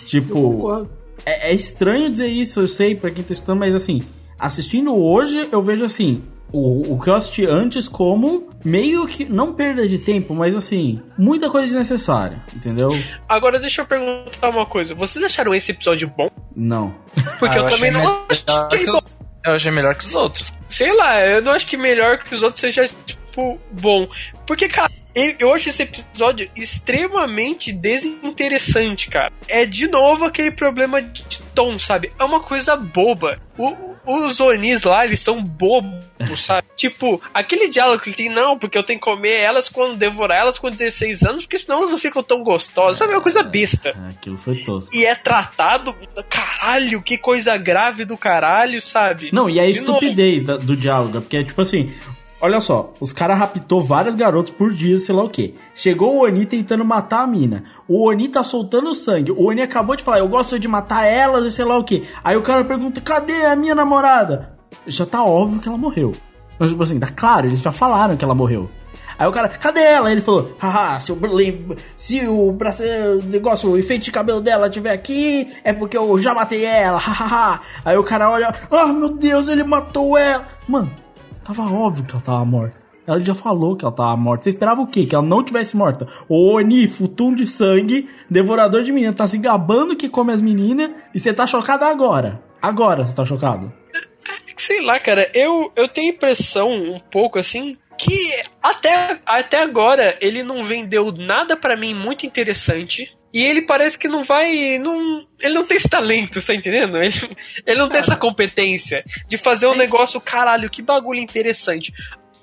Tipo, é, é estranho dizer isso, eu sei, pra quem tá escutando, mas assim, assistindo hoje, eu vejo assim. O, o que eu assisti antes como meio que, não perda de tempo, mas assim, muita coisa desnecessária, entendeu? Agora deixa eu perguntar uma coisa. Vocês acharam esse episódio bom? Não. Porque Ah, eu, também achei não achei bom. os- Eu achei melhor que os outros. Sei lá, eu não acho que melhor que os outros seja, tipo, bom. Porque, cara, eu acho esse episódio extremamente desinteressante, cara. É de novo aquele problema de tom, sabe? É uma coisa boba. O- os Onis lá, eles são bobos, sabe? tipo, aquele diálogo que ele tem, não, porque eu tenho que comer elas quando devorar elas com 16 anos, porque senão elas não ficam tão gostosas, sabe? É uma coisa besta. É, Aquilo foi tosco. E é tratado, caralho, que coisa grave do caralho, sabe? Não, e a De estupidez do diálogo, porque é tipo assim. Olha só, os caras raptou vários garotos por dia, sei lá o que. Chegou o Oni tentando matar a mina. O Oni tá soltando sangue. O Oni acabou de falar, eu gosto de matar elas e sei lá o que. Aí o cara pergunta, cadê a minha namorada? Já tá óbvio que ela morreu. Mas, tipo assim, tá claro, eles já falaram que ela morreu. Aí o cara, cadê ela? Ele falou, haha, se o, se o, o negócio, o efeito de cabelo dela estiver aqui, é porque eu já matei ela, hahaha. Aí o cara olha, ah, meu Deus, ele matou ela. Mano, tava óbvio que ela tava morta. Ela já falou que ela tava morta. Você esperava o quê? Que ela não tivesse morta? O Oni, futum de sangue, devorador de meninas, tá se gabando que come as meninas e você tá chocado agora. Agora você tá chocado. Sei lá, cara, eu, eu tenho impressão um pouco assim que até, até agora ele não vendeu nada pra mim muito interessante. E ele parece que não vai. Não, ele não tem esse talento, tá entendendo? Ele, ele não tem essa competência de fazer um negócio, caralho, que bagulho interessante.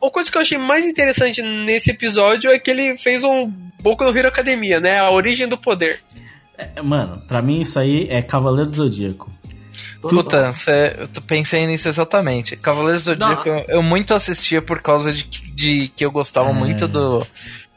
A coisa que eu achei mais interessante nesse episódio é que ele fez um Boku no Hero Academia, né? A origem do poder. É, mano, pra mim isso aí é Cavaleiro do Zodíaco. Puta, cê, eu tô- pensei nisso exatamente. Cavaleiros do Zodíaco eu, eu muito assistia por causa de, que- de que eu gostava É. muito do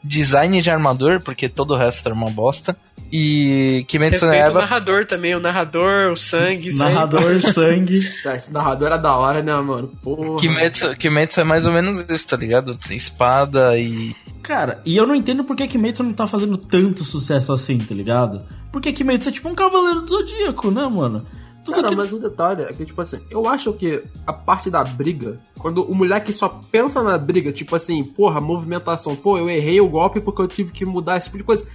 design de armador, porque todo o resto era uma bosta. E Kimetsu no Respeito o Yaiba narrador também, o narrador, o sangue. Narrador, sangue. Cara, esse narrador era da hora, né, mano? Porra. Kimetsu, Kimetsu é mais ou menos isso, tá ligado? Espada e. Cara, e eu não entendo por que Kimetsu não tá fazendo tanto sucesso assim, tá ligado? Porque Kimetsu é tipo um Cavaleiro do Zodíaco, né, mano? Tudo Cara, que- mas um detalhe é que, tipo assim, eu acho que a parte da briga, quando o moleque só pensa na briga, tipo assim, porra, movimentação, pô, eu errei o golpe porque eu tive que mudar esse tipo de coisa.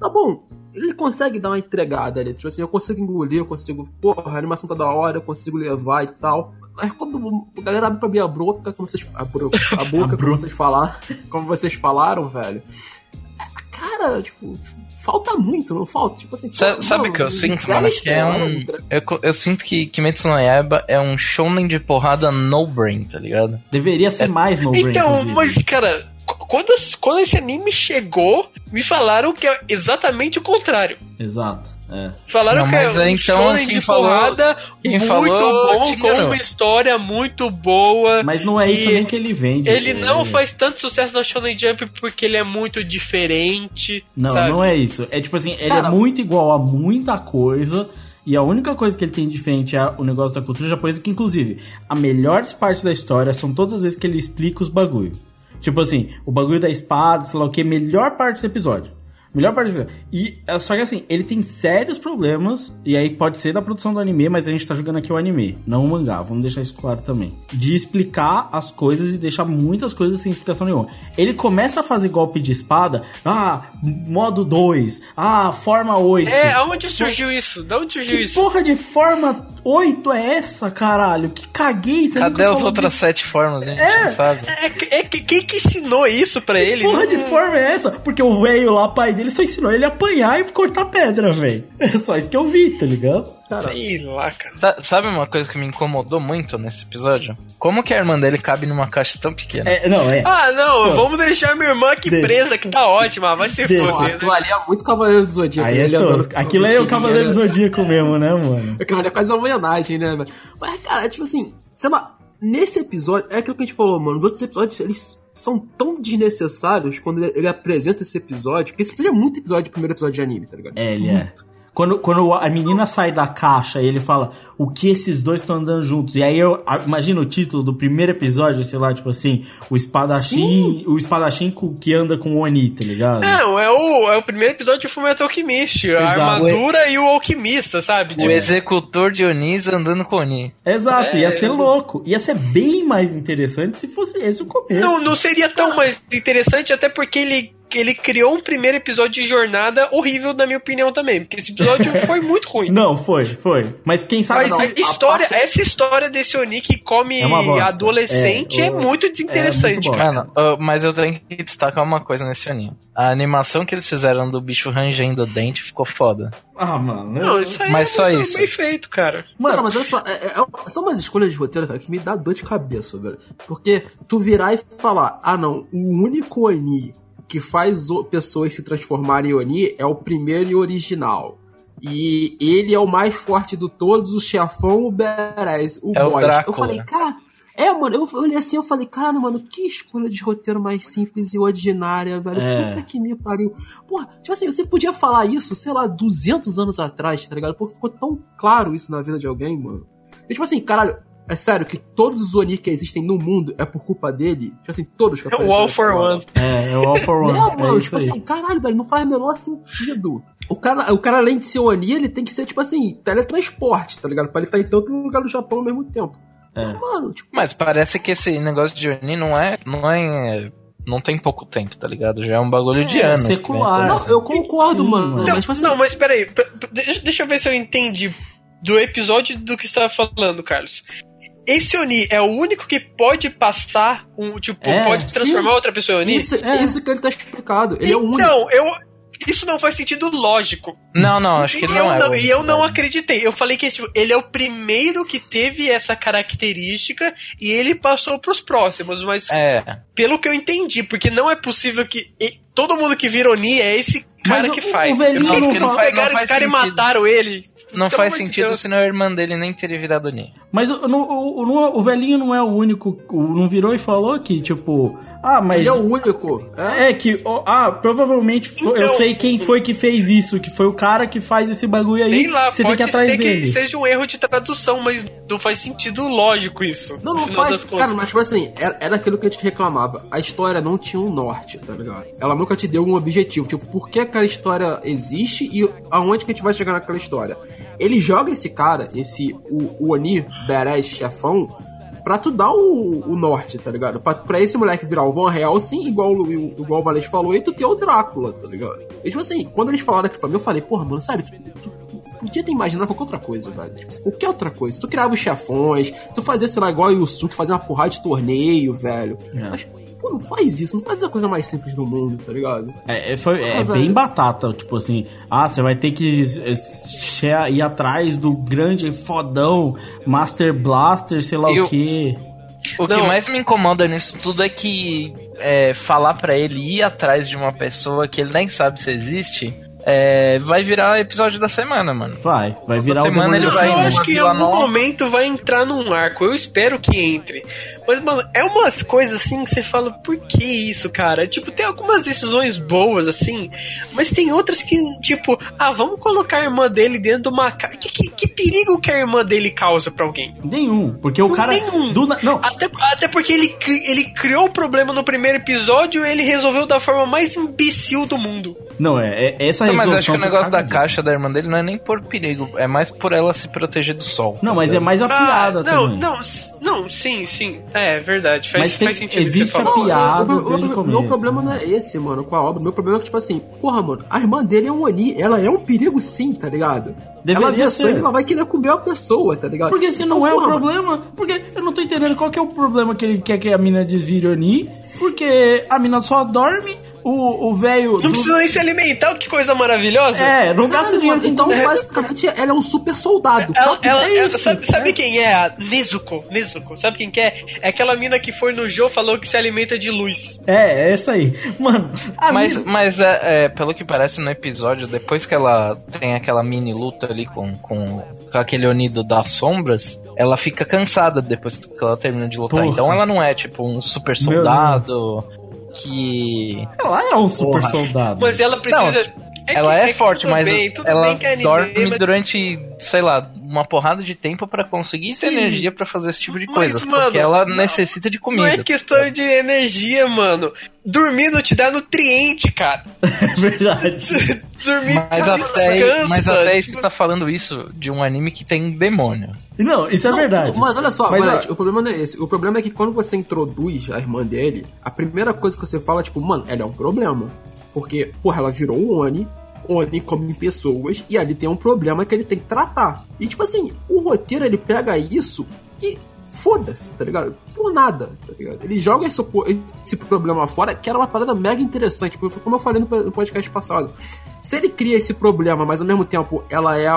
Tá bom, ele consegue dar uma entregada ali, tipo assim, eu consigo engolir, eu consigo, porra, a animação tá da hora, eu consigo levar e tal. Mas quando a galera abre pra minha boca, como vocês. A, bro- a boca, como vocês falaram, como vocês falaram, velho. Cara, tipo, falta muito, não falta? Tipo assim, pô, sabe o que eu sinto, mano? Que é um. Eu, eu sinto que Kimetsu no Yaiba é um shounen de porrada no brain, tá ligado? Deveria ser mais no brain, Então, inclusive. mas, cara, quando, quando esse anime chegou, me falaram que é exatamente o contrário. Exato, é. Falaram Não, que é um então, shonen de falou- porrada muito falou, bom, com uma história muito boa. Mas não é isso nem que ele vende. Ele é- não faz tanto sucesso na Shonen Jump porque ele é muito diferente. Não, sabe? não é isso. É tipo assim, ele Cara- é muito igual a muita coisa. E a única coisa que ele tem diferente é o negócio da cultura japonesa, que inclusive, a melhores partes da história são todas as vezes que ele explica os bagulho. Tipo assim, o bagulho da espada, sei lá o que, melhor parte do episódio. Melhor parte do episódio. E é só que assim, ele tem sérios problemas, e aí pode ser da produção do anime, mas a gente tá jogando aqui o anime, não o mangá, vamos deixar isso claro também. De explicar as coisas e deixar muitas coisas sem explicação nenhuma. Ele começa a fazer golpe de espada, ah, modo 2, ah, forma 8. É, aonde surgiu isso? Da onde surgiu Que isso? porra de forma 8 é essa, caralho? Que caguei, você Cadê as outras disso. sete formas? A gente não sabe. É, que- é que quem que ensinou isso pra ele? Porra Não- de forma é essa? Porque o velho lá, pai dele, só ensinou ele a apanhar e cortar pedra, velho. É só isso que eu vi, tá ligado? Cara, Sei lá, cara. Sa- Sabe uma coisa que me incomodou muito nesse episódio? Como que a irmã dele cabe numa caixa tão pequena? É, não, é. Ah, não, Pô. vamos deixar minha irmã aqui Deixa. presa, que tá ótima, vai se Deixa. Pô, foder. aquilo ali é muito Cavaleiro do Zodíaco. Aí é ele Aquilo aí é o Cavaleiro do né? Zodíaco mesmo, né, mano? Aquilo ali é quase uma homenagem, né, velho? Mas, cara, é tipo assim, sei lá, nesse episódio, é aquilo que a gente falou, mano. Os outros episódios, eles são tão desnecessários quando ele, ele apresenta esse episódio, porque esse episódio é muito episódio primeiro episódio de anime, tá ligado? É, ele é. Quando, quando a menina sai da caixa e ele fala o que esses dois estão andando juntos. E aí eu imagino o título do primeiro episódio, sei lá, tipo assim, o espadachim, o espadachim que anda com o Oni, tá ligado? Não, é o, é o primeiro episódio de Fullmetal Alchemist, a Exato. armadura e o alquimista, sabe? O Tipo, executor de Onis andando com Oni. Exato, É, ia ser louco. Ia ser bem mais interessante se fosse esse o começo. não, não seria tão mais interessante, até porque ele, ele criou um primeiro episódio de jornada horrível, na minha opinião, também. Porque esse episódio foi muito ruim. Não, foi, foi. Mas quem sabe Mas não. a história, parte- essa história desse Oni que come É adolescente É, é, o- muito desinteressante, é muito cara. Mano, mas eu tenho que destacar uma coisa nesse Oni. A animação que eles fizeram do bicho rangendo o dente ficou foda. Ah, mano. Não, isso aí Mas é só muito isso. bem feito, cara. Mano, Mano, mas olha só, é- é- é- são umas escolhas de roteiro, cara, que me dá dor de cabeça, velho. Porque tu virar e falar, ah não, o único Oni que faz o- pessoas se transformarem em Oni é o primeiro e original. E ele é o mais forte de todos, o chefão, o Beres, o É o boss. Drácula. Eu falei, cara. É, mano, eu olhei assim, eu falei, cara, mano, que escolha de roteiro mais simples e ordinária, velho. É. Puta que me pariu. Porra, tipo assim, você podia falar isso, sei lá, 200 anos atrás, tá ligado? Porque ficou tão claro isso na vida de alguém, mano. E, tipo assim, caralho, é sério que todos os Oni que existem no mundo é por culpa dele? Tipo assim, todos que É o All for hora. One. É, é o All for One. Não, mano, é tipo assim, caralho, velho, não faz o menor sentido. O cara, o cara, além de ser Oni, ele tem que ser, tipo assim, teletransporte, tá ligado? Pra ele estar em tanto lugar do Japão ao mesmo tempo. É. Mano, tipo, Mas parece que esse negócio de Oni não é. Não é. Não tem pouco tempo, tá ligado? Já é um bagulho de É, anos. que vem secular. não, eu concordo, Sim, mano. Não, mas, tipo assim, não, mas peraí. deixa eu ver se eu entendi do episódio do que você estava falando, Carlos. Esse Oni é o único que pode passar um, tipo, É, pode transformar sim. outra pessoa em Oni? Isso, É. isso que ele tá explicado. Ele é o único. então, eu isso não faz sentido lógico. Não, não, acho que e não é. não, o e eu não acreditei. Eu falei que tipo, ele é o primeiro que teve essa característica e ele passou pros próximos, mas É. pelo que eu entendi, porque não é possível que todo mundo que vira Oni é esse cara Mas que o- faz. o velhinho Por que não que fala- pegaram não faz esse cara e sentido. mataram ele. Não faz sentido Deus. senão a irmã dele nem teria virado Oni. Mas o, o, o, o velhinho não é o único. o- Não virou e falou que, tipo. Ah, mas. Ele é o único. É. É que, ó, ah, provavelmente foi- eu Então- sei quem foi que fez isso, que foi o cara que faz esse bagulho aí. Sei lá, você tem pode que ir atrás ser dele. que seja um erro de tradução, mas não faz sentido lógico isso. Não, não faz. Cara, mas tipo assim, era, era aquilo que a gente reclamava. A história não tinha um norte, tá ligado? Ela nunca te deu um objetivo. Tipo, por que aquela história existe e aonde que a gente vai chegar naquela história? Ele joga esse cara, esse o, o Oni, Beres, chefão, pra tu dar o, o norte, tá ligado? Pra, pra esse moleque virar o Van Helsing, igual, o- igual o Valente falou, e tu ter o Drácula, tá ligado? E tipo assim, quando eles falaram aqui pra mim, eu falei, porra, mano, sério, tu, tu- podia ter imaginado qualquer outra coisa, velho. Tipo, assim, qualquer outra coisa. Tu criava os chefões, tu fazia, sei lá, igual o Yusuke, fazia uma porrada de torneio, velho. É. Mas, pô, não faz isso, não faz a coisa mais simples do mundo, tá ligado? É, é, foi, é Ah, bem velho. batata, tipo assim, ah, você vai ter que che- ir atrás do grande fodão Master Blaster, sei lá E o que. O Não. que mais me incomoda nisso tudo é que é, falar pra ele ir atrás de uma pessoa que ele nem sabe se existe é, vai virar episódio da semana, mano. Vai, vai virar o semana ele da vai eu semana. acho que em algum Nova. momento vai entrar num arco. Eu espero que entre. Mas, mano, é umas coisas assim que você fala, por que isso, cara? Tipo, tem algumas decisões boas, assim, mas tem outras que, tipo, ah, vamos colocar a irmã dele dentro de uma ca... que, que, que perigo que a irmã dele causa pra alguém? Nenhum, porque o cara. Nenhum. do na- não, Até, até porque ele, ele criou o problema no primeiro episódio e ele resolveu da forma mais imbecil do mundo. Não, é, é essa Não, mas resolução acho que o negócio da caixa da irmã dele não é nem por perigo, é mais por ela se proteger do sol. Não, mas é mais a Ah, piada não, também. não, não, sim, sim. É, verdade. Faz, Mas tem- faz sentido o que existe você a falou. piada Não, o- o- o o- Meu problema não é esse, mano, com a obra. Meu problema é que, tipo assim, porra, mano, a irmã dele é um Oni, ela é um perigo sim, tá ligado? Deveria ela vê ser. sangue, ela vai querer comer a pessoa, tá ligado? Porque se Então, não é o porra, mano, problema, porque eu não tô entendendo qual que é o problema que ele quer que a mina desvire Oni, porque a mina só dorme, o o velho. Não do- precisa nem se alimentar, que coisa maravilhosa. É, não gasta dinheiro Então, basicamente, ela é um super soldado. Ela, ela- É ela- isso, sabe, sabe é. quem é a Nezuko? Nezuko, sabe quem que é? É aquela mina que foi no Jô falou que se alimenta de luz. É, é essa aí. Mano, a Mas, mina- mas é, é, pelo que parece no episódio, depois que ela tem aquela mini luta ali com, com, com aquele Onido das sombras, ela fica cansada depois que ela termina de lutar. Porra. Então ela não é tipo um super soldado que. ela é um super Porra. soldado. Mas ela precisa. que- ela é, que forte, tudo mas bem, tudo ela bem que é anime, dorme mas- durante, sei lá, uma porrada de tempo pra conseguir ter Sim. energia pra fazer esse tipo de Mas, coisas. mano, porque ela não- necessita de Não comida. é questão de energia, mano. Dormir não te dá nutriente, cara. É verdade. Dormir Mas te até, descansa. mas até Tipo, você tá falando isso de um anime que tem demônio. Não, isso é Não, verdade. Mas olha só, Mas, Valete, ó, o problema não é esse. O problema é que quando você introduz a irmã dele, a primeira coisa que você fala é tipo, mano, ela é um problema. Porque, porra, ela virou um Oni, Oni come pessoas, e ali tem um problema que ele tem que tratar. E tipo assim, o roteiro ele pega isso e foda-se, tá ligado? Por nada, tá ligado? Ele joga esse, esse problema fora, que era uma parada mega interessante, porque como eu falei no podcast passado. Se ele cria esse problema, mas ao mesmo tempo ela é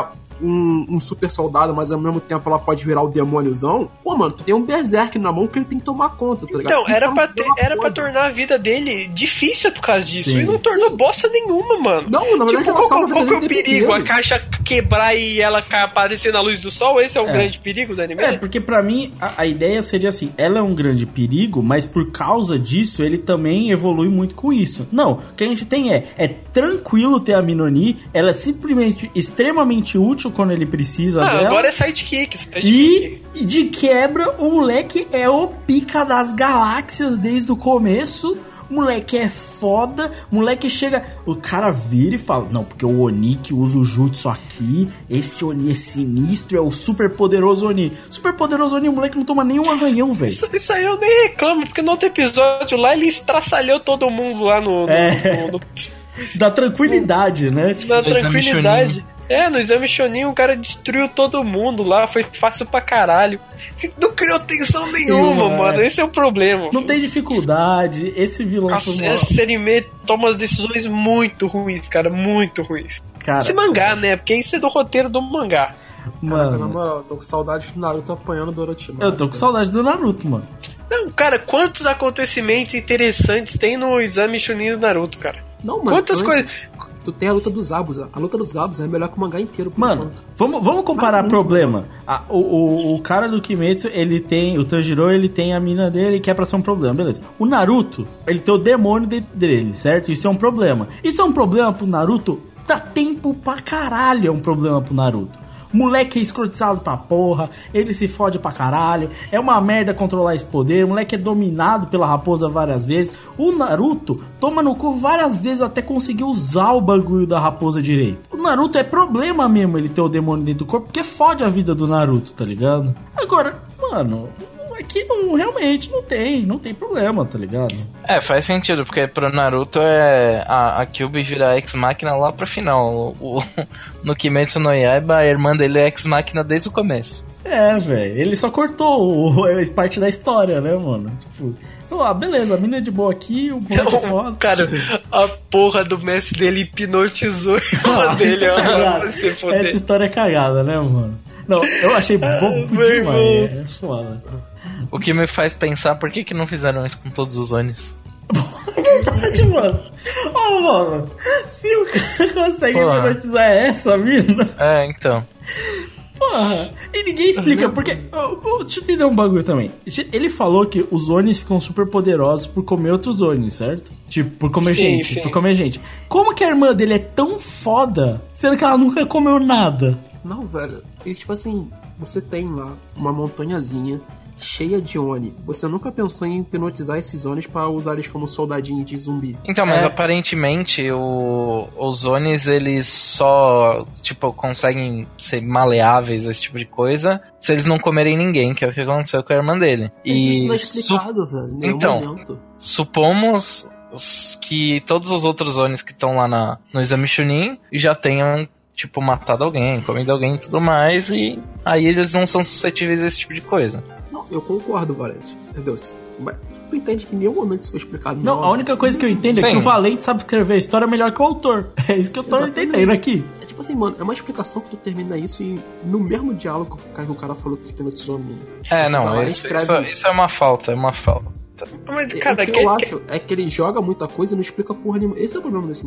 um, um super soldado, mas ao mesmo tempo ela pode virar o demôniozão, pô, mano, tu tem um berserk na mão que ele tem que tomar conta, tá ligado? Então, Isso era é um pra, ter- era pra tornar a vida dele difícil por causa disso. Sim. E não tornou bosta nenhuma, mano. Não, na verdade Tipo, ela qual, qual, que é o perigo? A caixa quebrar e ela aparecer na luz do sol? Esse é o É. grande perigo do anime? É, porque pra mim a, a ideia seria assim: ela é um grande perigo, mas por causa disso ele também evolui muito com isso. Não, o que a gente tem é: é tranquilo ter a Minoni, ela é simplesmente extremamente útil quando ele precisa Ah, dela. agora é sidekick. sidekick. E, de quebra, o moleque é o pica das galáxias desde o começo. O moleque é foda. Moleque chega. O cara vira e fala: Não, porque o Oni que usa o Jutsu aqui. Esse Oni é sinistro. É o super poderoso Oni. Super poderoso Oni, o moleque não toma nenhum arranhão, velho. Isso, isso aí eu nem reclamo, porque no outro episódio lá ele estraçalhou todo mundo lá no, no- É. no- no- Da tranquilidade, né? Tipo, Exame tranquilidade. É, no exame Shonin o cara destruiu todo mundo lá, foi fácil pra caralho. Não criou tensão nenhuma, Sim, é. mano. Esse é o problema. Não tem dificuldade, esse vilão Nossa, foi esse anime toma as decisões muito ruins, cara, muito ruins. Cara, Esse mangá, né? Porque isso é do roteiro do mangá. Mano, moral, tô com saudade do Naruto apanhando do Orochimaru. eu tô com saudade do Naruto, mano. Não, cara, quantos acontecimentos interessantes tem no exame Chunin do Naruto, cara? Não, mano. Quantas coisas. Tu tem a luta dos Zabus. A luta dos Zabus é melhor que o mangá inteiro. Mano, enquanto. vamos, vamos comparar problema. Ah, o, o, o cara do Kimetsu, ele tem. O Tanjiro, ele tem a mina dele que é pra ser um problema, beleza. O Naruto, ele tem o demônio dentro dele, certo? Isso é um problema. Isso é um problema pro Naruto? Dá tempo pra caralho, é um problema pro Naruto. Moleque é escrotizado pra porra, ele se fode pra caralho, é uma merda controlar esse poder, moleque é dominado pela raposa várias vezes. O Naruto toma no cu várias vezes até conseguir usar o bagulho da raposa direito. O Naruto é problema mesmo ele ter o demônio dentro do corpo, porque fode a vida do Naruto, tá ligado? Agora, mano, aqui não, realmente não tem, não tem problema, tá ligado? É, faz sentido, porque pro Naruto é a, a Kyuubi vira ex-máquina lá pro final. O, o- no Kimetsu no Yaiba, a irmã dele é ex-máquina desde o começo. É, velho, ele só cortou o, a parte da história, né, mano? Tipo, falou, ah, beleza, a mina é de boa aqui, o moleque é foda. Cara, a porra do mestre dele hipnotizou a irmã dele, ó. Tá você Essa história é cagada, né, mano? Não, eu achei bobo meu irmão. demais. É foda. O que me faz pensar por que, que não fizeram isso com todos os Onis. É verdade, mano. Ô, mano, se o cara consegue Porra. hipnotizar essa mina, É, então. porra, e ninguém explica, porque. ô, ô, deixa eu entender um bagulho também. Ele falou que os Onis ficam super poderosos por comer outros Onis, certo? Tipo, por comer Sim, gente, sim. por comer gente. Como que a irmã dele é tão foda, sendo que ela nunca comeu nada? Não, velho. E tipo assim, você tem lá uma montanhazinha cheia de Oni. Você nunca pensou em hipnotizar esses Onis pra usar eles como soldadinho de zumbi. Então, mas É. aparentemente o, os Onis eles só, tipo, conseguem ser maleáveis, esse tipo de coisa, se eles não comerem ninguém, que é o que aconteceu com a irmã dele. Mas E isso não é su- explicado, velho. em nenhum Então. momento. supomos os- que todos os outros Onis que estão lá na, no exame Chunin já tenham, tipo, matado alguém, comido alguém e tudo mais, e aí eles não são suscetíveis a esse tipo de coisa. Não, eu concordo, Valente. Entendeu? Mas tu entende que em nenhum momento isso foi explicado. Não, na a única coisa que eu entendo é Sim. que o Valente sabe escrever a história melhor que o autor. É isso que eu tô Exatamente. entendendo aqui. É tipo assim, mano, é uma explicação que tu termina isso e no mesmo diálogo que o cara falou que hipnotizou a. É, Você vai não, lá e isso, escreve isso- isso é uma falta, é uma falta. Mas, E cara, o que eu quer- acho é que ele joga muita coisa e não explica porra nenhuma. Esse é o problema desse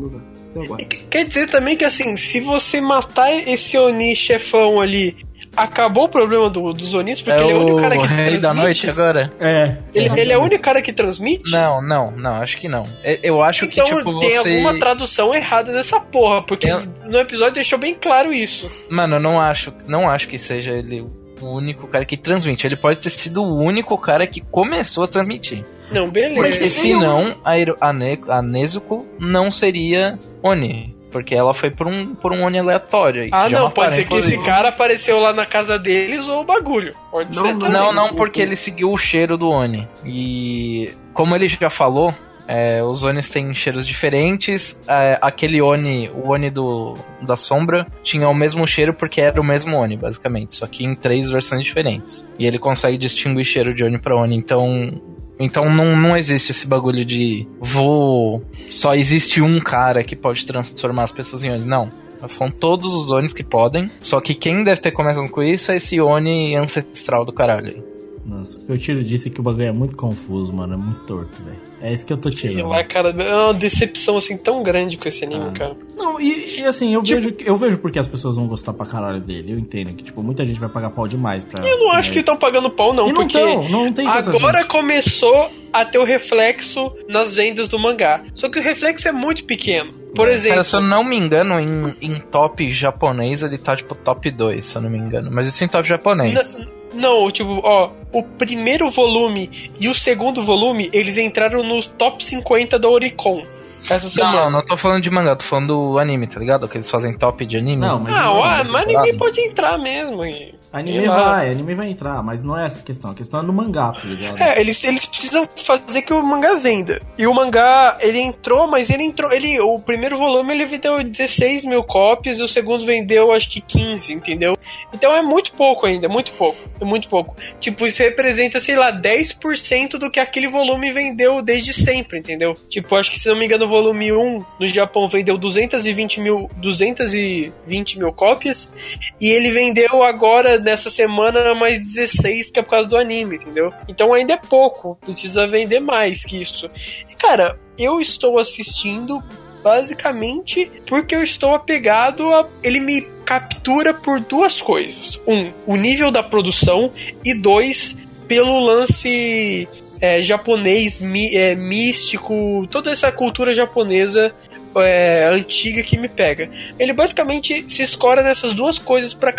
agora. quer dizer também que, assim, se você matar esse Oni chefão ali, acabou o problema do, dos Onis, porque É ele é o único cara que rei da transmite? noite agora? É. Ele, ele é o único cara que transmite? Não, não, não, acho que não. Eu- Eu acho Então que, tipo, tem você... alguma tradução errada nessa porra, porque Eu- no episódio deixou bem claro isso. Mano, eu não acho, não acho que seja ele o único cara que transmite. Ele pode ter sido o único cara que começou a transmitir. Não, beleza. Porque senão a, Iro- a, ne a Nezuko não seria Oni. Porque ela foi por um, por um Oni aleatório. e Ah, não, pode ser que esse cara apareceu lá na casa deles ou o bagulho. Pode Não, ser não. Não, não, porque ele seguiu o cheiro do Oni. E como ele já falou, é, os Onis têm cheiros diferentes. É, aquele Oni, o Oni do, da sombra, tinha o mesmo cheiro porque era o mesmo Oni, basicamente. Só que em três versões diferentes. E ele consegue distinguir cheiro de Oni pra Oni. Então. Então não, não existe esse bagulho de vou. Só existe um cara que pode transformar as pessoas em Oni. Não. São todos os Onis que podem. Só que quem deve ter começado com isso é esse Oni ancestral do caralho. Nossa, o que eu tiro disso é que o bagulho é muito confuso, mano. É muito torto, velho. É isso que eu tô tirando. lá, cara, é uma decepção assim tão grande com esse anime, Ah. cara. Não, e, e assim, eu, Tipo- vejo, eu vejo porque as pessoas vão gostar pra caralho dele. Eu entendo que, tipo, muita gente vai pagar pau demais pra. Eu não acho que estão pagando pau, não, E não porque tão, não tem agora gente. começou a ter o reflexo nas vendas do mangá. Só que o reflexo é muito pequeno. Por exemplo, Cara, se eu não me engano, em, em top japonês ele tá tipo top 2, se eu não me engano. Mas isso em top japonês. N- Não, tipo, ó, o primeiro volume e o segundo volume, eles entraram no top 50 da Oricon essa Não, semana. não, não tô falando de mangá, tô falando do anime, tá ligado? Que eles fazem top de anime. Não, mas. Ah, não, não, mas ninguém pode entrar mesmo. e- Anime vai, anime vai entrar, mas não é essa a questão. A questão é no mangá, tá ligado? É, eles, eles precisam fazer que o mangá venda. E o mangá, ele entrou, mas ele entrou. Ele, o primeiro volume ele vendeu 16 mil cópias, e o segundo vendeu acho que 15, entendeu? Então é muito pouco ainda, muito pouco. É muito pouco. Tipo, isso representa, sei lá, 10% do que aquele volume vendeu desde sempre, entendeu? Tipo, acho que se não me engano, o volume 1 no Japão vendeu 220 mil, 220 mil cópias. E ele vendeu agora nessa semana mais 16, que é por causa do anime, entendeu? Então ainda é pouco, precisa vender mais que isso. E cara, eu estou assistindo basicamente porque eu estou apegado a. Ele me captura por duas coisas: um, o nível da produção, e dois, pelo lance é, japonês, é, místico, toda essa cultura japonesa é, antiga que me pega. Ele basicamente se escora nessas duas coisas para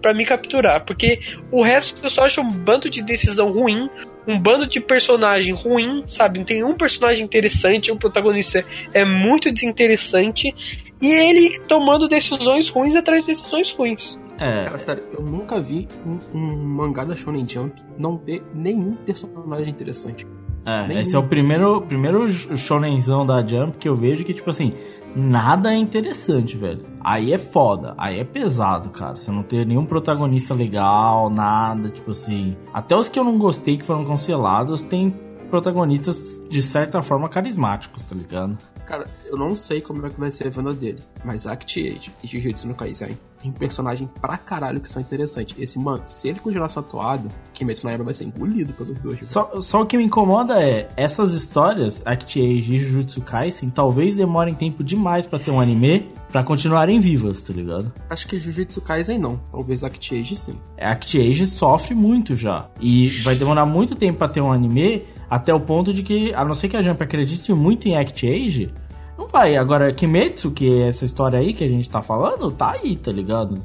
para me capturar, porque o resto eu só acho um bando de decisão ruim, um bando de personagem ruim, sabe? Não tem um personagem interessante, o protagonista é muito desinteressante e ele tomando decisões ruins atrás de decisões ruins. É. Cara, sério, eu nunca vi um, um mangá da Shonen Jump não ter nenhum personagem interessante. É, nenhum. esse é o primeiro, primeiro shonenzão da Jump que eu vejo que, tipo assim, nada é interessante, velho. Aí é foda, aí é pesado, cara. Você não ter nenhum protagonista legal, nada, tipo assim. Até os que eu não gostei que foram cancelados tem protagonistas de certa forma carismáticos, tá ligado? Cara, eu não sei como é que vai ser a venda dele, mas Act Age e Jujutsu no Kaisen tem personagem pra caralho que são interessantes. Esse, mano, se ele continuar sua atuado, Kimetsu no Yaiba vai ser engolido pelos dois. Só, só o que me incomoda é, essas histórias, Act Age e Jujutsu Kaisen, talvez demorem tempo demais para ter um anime para continuarem vivas, tá ligado? Acho que Jujutsu Kaisen não, talvez Act Age sim. Act Age sofre muito já, e vai demorar muito tempo para ter um anime até o ponto de que, a não ser que a Jump acredite muito em Act Age, não vai. Agora, Kimetsu, que é essa história aí que a gente tá falando, tá aí, tá ligado?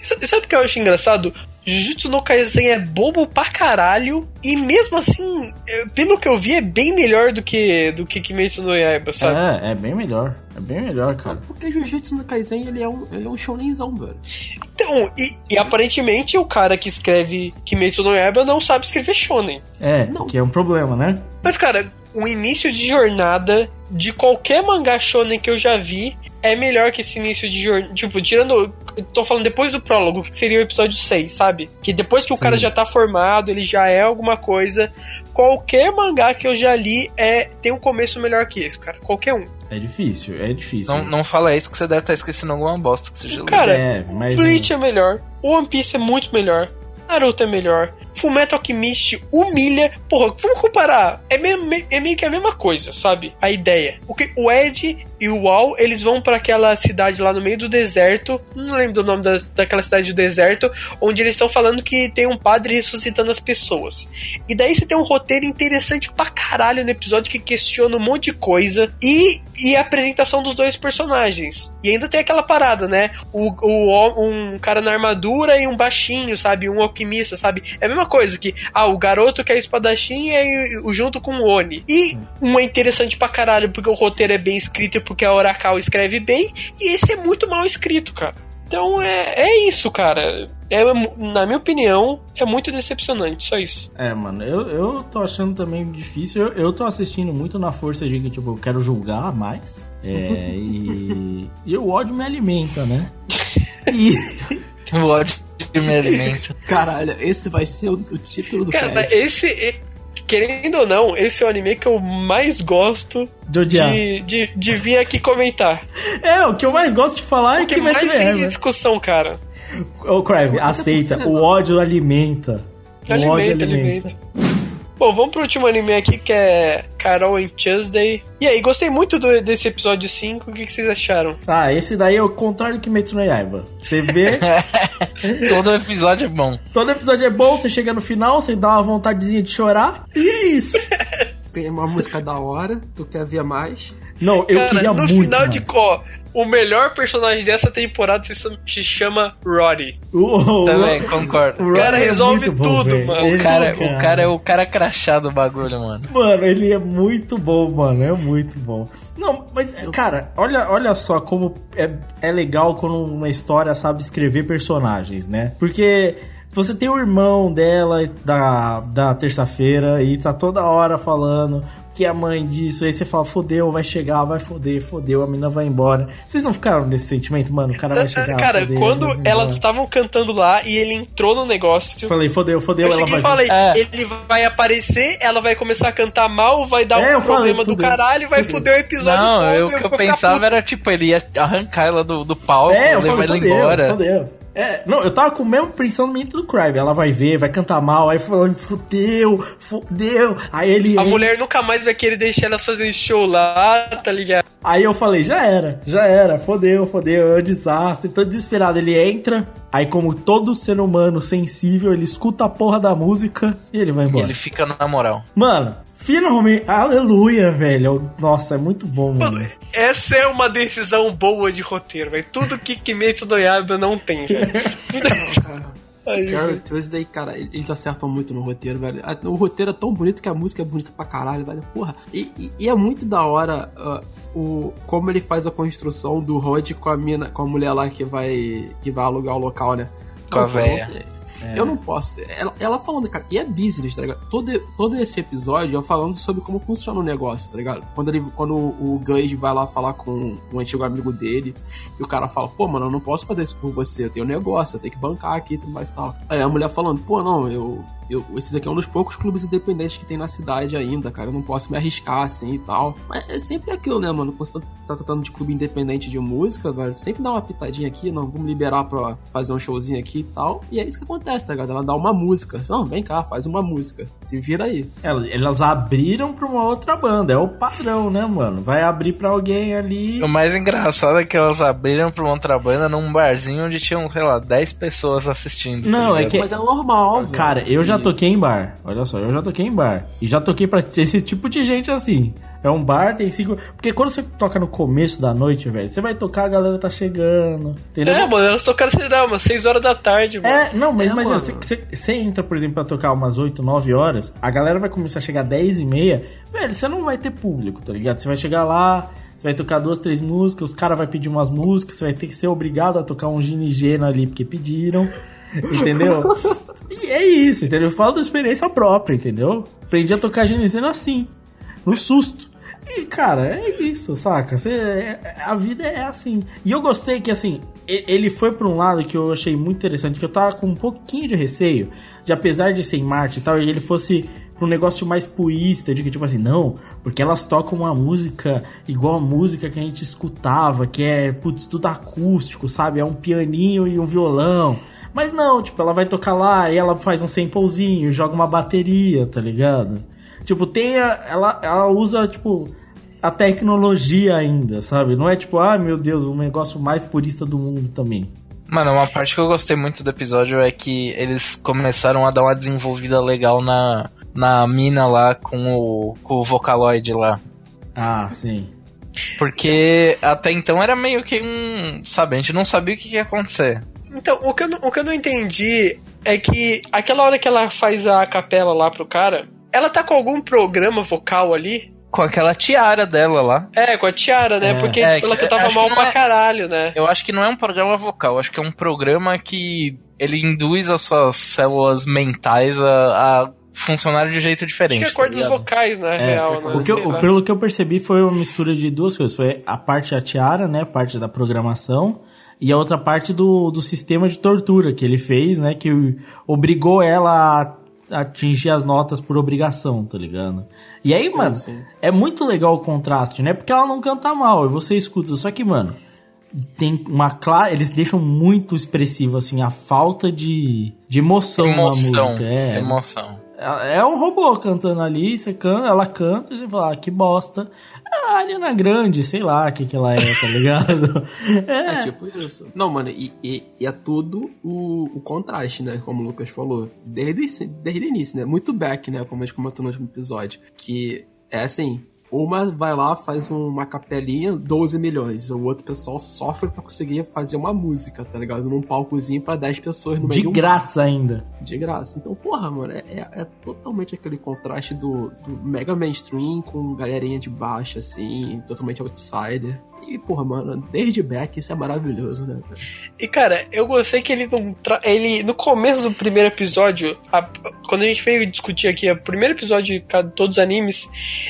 E sabe o que eu acho engraçado? Jujutsu no Kaisen é bobo pra caralho e mesmo assim, é, pelo que eu vi, é bem melhor do que do que Kimetsu no Yaiba, sabe? É, é bem melhor. É bem melhor, cara. Porque Jujutsu no Kaisen, ele é um, ele é um shonenzão, velho. Então, e, e, aparentemente o cara que escreve Kimetsu no Yaiba não sabe escrever shonen. É, não. que é um problema, né? Mas, cara, o início de jornada de qualquer mangá shonen que eu já vi é melhor que esse início de jornada. Tipo, tirando. Tô falando depois do prólogo, que seria o episódio 6, sabe? Que depois que Sim. o cara já tá formado, ele já é alguma coisa. Qualquer mangá que eu já li é tem um começo melhor que esse, cara. Qualquer um. É difícil, é difícil. Não, não fala isso que você deve estar esquecendo alguma bosta que você já leu. Cara, é, mas... Bleach é melhor. One Piece é muito melhor. Naruto é melhor. Fullmetal Alchemist humilha. Porra, vamos comparar. É meio, é meio que a mesma coisa, sabe? A ideia. O, que, o Ed e o Wall, eles vão para aquela cidade lá no meio do deserto. Não lembro do nome da, daquela cidade do deserto. Onde eles estão falando que tem um padre ressuscitando as pessoas. E daí você tem um roteiro interessante pra caralho no episódio que questiona um monte de coisa. E, e a apresentação dos dois personagens. E ainda tem aquela parada, né? O, o, um cara na armadura e um baixinho, sabe? Um alquimista, sabe? É a mesma coisa que, ah, o garoto que é espadachim e junto com o Oni. E uma interessante pra caralho, porque o roteiro é bem escrito e porque a Oracal escreve bem, e esse é muito mal escrito, cara. Então é, é isso, cara. É, na minha opinião, é muito decepcionante, só isso. É, mano, eu, eu tô achando também difícil. Eu, eu tô assistindo muito na força de que, tipo, eu quero julgar mais. É, e, e o ódio me alimenta, né? E. o ódio me alimenta. Caralho, esse vai ser o, o título do Cara, cast. esse querendo ou não, esse é o anime que eu mais gosto de, de, de, vir aqui comentar. É, o que eu mais gosto de falar é que mais tem de discussão, cara. Ô, Crave, aceita. O ódio alimenta. O alimenta, ódio alimenta. alimenta. Bom, vamos pro último anime aqui que é Carol and Tuesday. E aí, gostei muito do, desse episódio 5. O que, que, vocês acharam? Ah, esse daí é o contrário que Metsu no Yaiba. Você vê. Todo episódio é bom. Todo episódio é bom, você chega no final, você dá uma vontadezinha de chorar. E é isso. Tem uma música da hora, tu quer ver mais? Não, eu Cara, queria no muito. No final mais. de có, o melhor personagem dessa temporada se chama Roddy. Também, concordo. O cara é resolve tudo, bom, mano. O cara, o cara é o cara crachado do bagulho, mano. Mano, ele é muito bom, mano. É muito bom. Não, mas, cara, olha, olha só como é, é legal quando uma história sabe escrever personagens, né? Porque Você tem o irmão dela da, da terça-feira e tá toda hora falando que é a mãe disso. Aí você fala, fodeu, vai chegar, vai foder, fodeu, a menina vai embora. Vocês não ficaram nesse sentimento, mano? O cara vai chegar. Cara, fodeu, quando vai elas estavam cantando lá e ele entrou no negócio. Falei, fodeu, fodeu, Eu ela vai e falei, É. ele vai aparecer, ela vai começar a cantar mal, vai dar É, um falei, problema do caralho vai fudeu. fuder o episódio Não, todo. eu, e o que eu pensava puto. era tipo, ele ia arrancar ela do, do palco, É, levar ela fodeu, embora. fodeu. É, não, eu tava com o mesmo pensando no do Crive. Ela vai ver, vai cantar mal, aí falando, fodeu, fodeu. Aí ele. A ele- mulher nunca mais vai querer deixar elas fazerem show lá, tá ligado? Aí eu falei, já era, já era, fodeu, fodeu, é um desastre, tô desesperado. Ele entra, aí como todo ser humano sensível, ele escuta a porra da música e ele vai E embora. ele fica na moral. Mano, finalmente, aleluia, velho. Nossa, é muito bom, mano. Essa é uma decisão boa de roteiro, velho. Tudo que Kimetsu no Yaiba não tem, velho. Aí, Carol Tuesday, cara, eles acertam muito no roteiro, velho. A- O roteiro é tão bonito que a música é bonita pra caralho, velho. Porra. E, e- e é muito da hora ah, o, como ele faz a construção do Rod com a mina, com a mulher lá que vai, que vai alugar o local, né? Com a Não, véia. Eu, eu não posso. Ela, ela falando, cara, e é business, tá ligado? Todo, todo esse episódio é falando sobre como funciona o negócio, tá ligado? Quando, ele, quando o Gage vai lá falar com um antigo amigo dele, e o cara fala, pô, mano, eu não posso fazer isso por você, eu tenho um negócio, eu tenho que bancar aqui e tudo mais e tal. Aí a mulher falando, pô, não, eu, eu. Esses aqui é um dos poucos clubes independentes que tem na cidade ainda, cara. Eu não posso me arriscar assim e tal. Mas é sempre aquilo, né, mano? Quando você tá, tá tratando de clube independente de música, velho, sempre dá uma pitadinha aqui, não, vamos liberar pra fazer um showzinho aqui e tal. E é isso que acontece, tá ligado? Ela dá uma música. Não, vem cá, faz uma música. Se vira aí. Elas, elas abriram pra uma outra banda, é o padrão, né, mano? Vai abrir pra alguém ali. O mais engraçado é que elas abriram pra uma outra banda num barzinho onde tinham, sei lá, 10 pessoas assistindo. tá Não, é ligado? que- Mas é normal, velho. Cara, eu já toquei em bar. Olha só, eu já toquei em bar. E já toquei pra esse tipo de gente assim. É um bar, tem cinco. Porque quando você toca no começo da noite, velho, você vai tocar, a galera tá chegando. Entendeu? É, mano, elas tocaram, sei lá, umas 6 horas da tarde, mano. É, não, mas É, imagina, mano. você, você- você entra, por exemplo, pra tocar umas 8, 9 horas, a galera vai começar a chegar 10 e meia, velho, você não vai ter público, tá ligado? Você vai chegar lá, você vai tocar duas, três músicas, os caras vão pedir umas músicas, você vai ter que ser obrigado a tocar um ginigeno ali porque pediram, entendeu? e é isso, entendeu? Eu falo da experiência própria, entendeu? Aprendi a tocar ginigeno assim, no susto. E, cara, é isso, saca? Você, é- a vida é assim. E eu gostei que, assim, ele foi pra um lado que eu achei muito interessante, que eu tava com um pouquinho de receio, de apesar de ser em Marte e tal, ele fosse pra um negócio mais puísta, de que, tipo assim, não, porque elas tocam uma música igual a música que a gente escutava, que é, putz, tudo acústico, sabe? É um pianinho e um violão. Mas não, tipo, ela vai tocar lá e ela faz um samplezinho, joga uma bateria, tá ligado? Tipo, tem a, ela, ela usa, tipo, a tecnologia ainda, sabe? Não é tipo, ah, meu Deus, o negócio mais purista do mundo também. Mano, uma parte que eu gostei muito do episódio é que eles começaram a dar uma desenvolvida legal na, na mina lá com o, com o Vocaloid lá. Ah, sim. Porque até então era meio que um. Sabe, a gente não sabia o que ia acontecer. Então, o que, eu não, o que eu não entendi é que aquela hora que ela faz a capela lá pro cara, ela tá com algum programa vocal ali? Com aquela tiara dela lá. É, com a tiara, né? É. Porque É, ela que- cantava acho que mal não pra é- caralho, né? Eu acho que não é um programa vocal, acho que é um programa que ele induz as suas células mentais a, a funcionar de jeito diferente. Acho que é tá cordas ligado? vocais, né? É, real, né? o que eu- pelo que eu percebi foi uma mistura de duas coisas. Foi a parte da tiara, né? A parte da programação. E a outra parte do, do sistema de tortura que ele fez, né? Que obrigou ela a atingir as notas por obrigação, tá ligado? E aí, mano, sim. é muito legal o contraste, né? Porque ela não canta mal, e você escuta. Só que, mano, tem uma clara. Eles deixam muito expressivo, assim, a falta de, de emoção, Emoção. na música. É, Emoção. é um robô cantando ali, você canta, ela canta e você fala, ah, que bosta. A Ariana Grande, sei lá o que, que ela é, tá ligado? É É, tipo isso. Não, mano, e, e- e é tudo o, o contraste, né? Como o Lucas falou. Desde, desde o início, né? Muito back, né? Como a gente comentou no último episódio. Que é assim. Uma vai lá, faz uma capelinha, 12 milhões. O outro pessoal sofre pra conseguir fazer uma música, tá ligado? Num palcozinho pra 10 pessoas no meio de um grátis ainda. de graça. Então, porra, mano, é, é- é totalmente aquele contraste do, do mega mainstream com galerinha de baixo, assim, totalmente outsider. E, porra, mano, desde Beck isso é maravilhoso, né? E cara, eu gostei que ele não. Tra... Ele, no começo do primeiro episódio, a- quando a gente veio discutir aqui o primeiro episódio de todos os animes,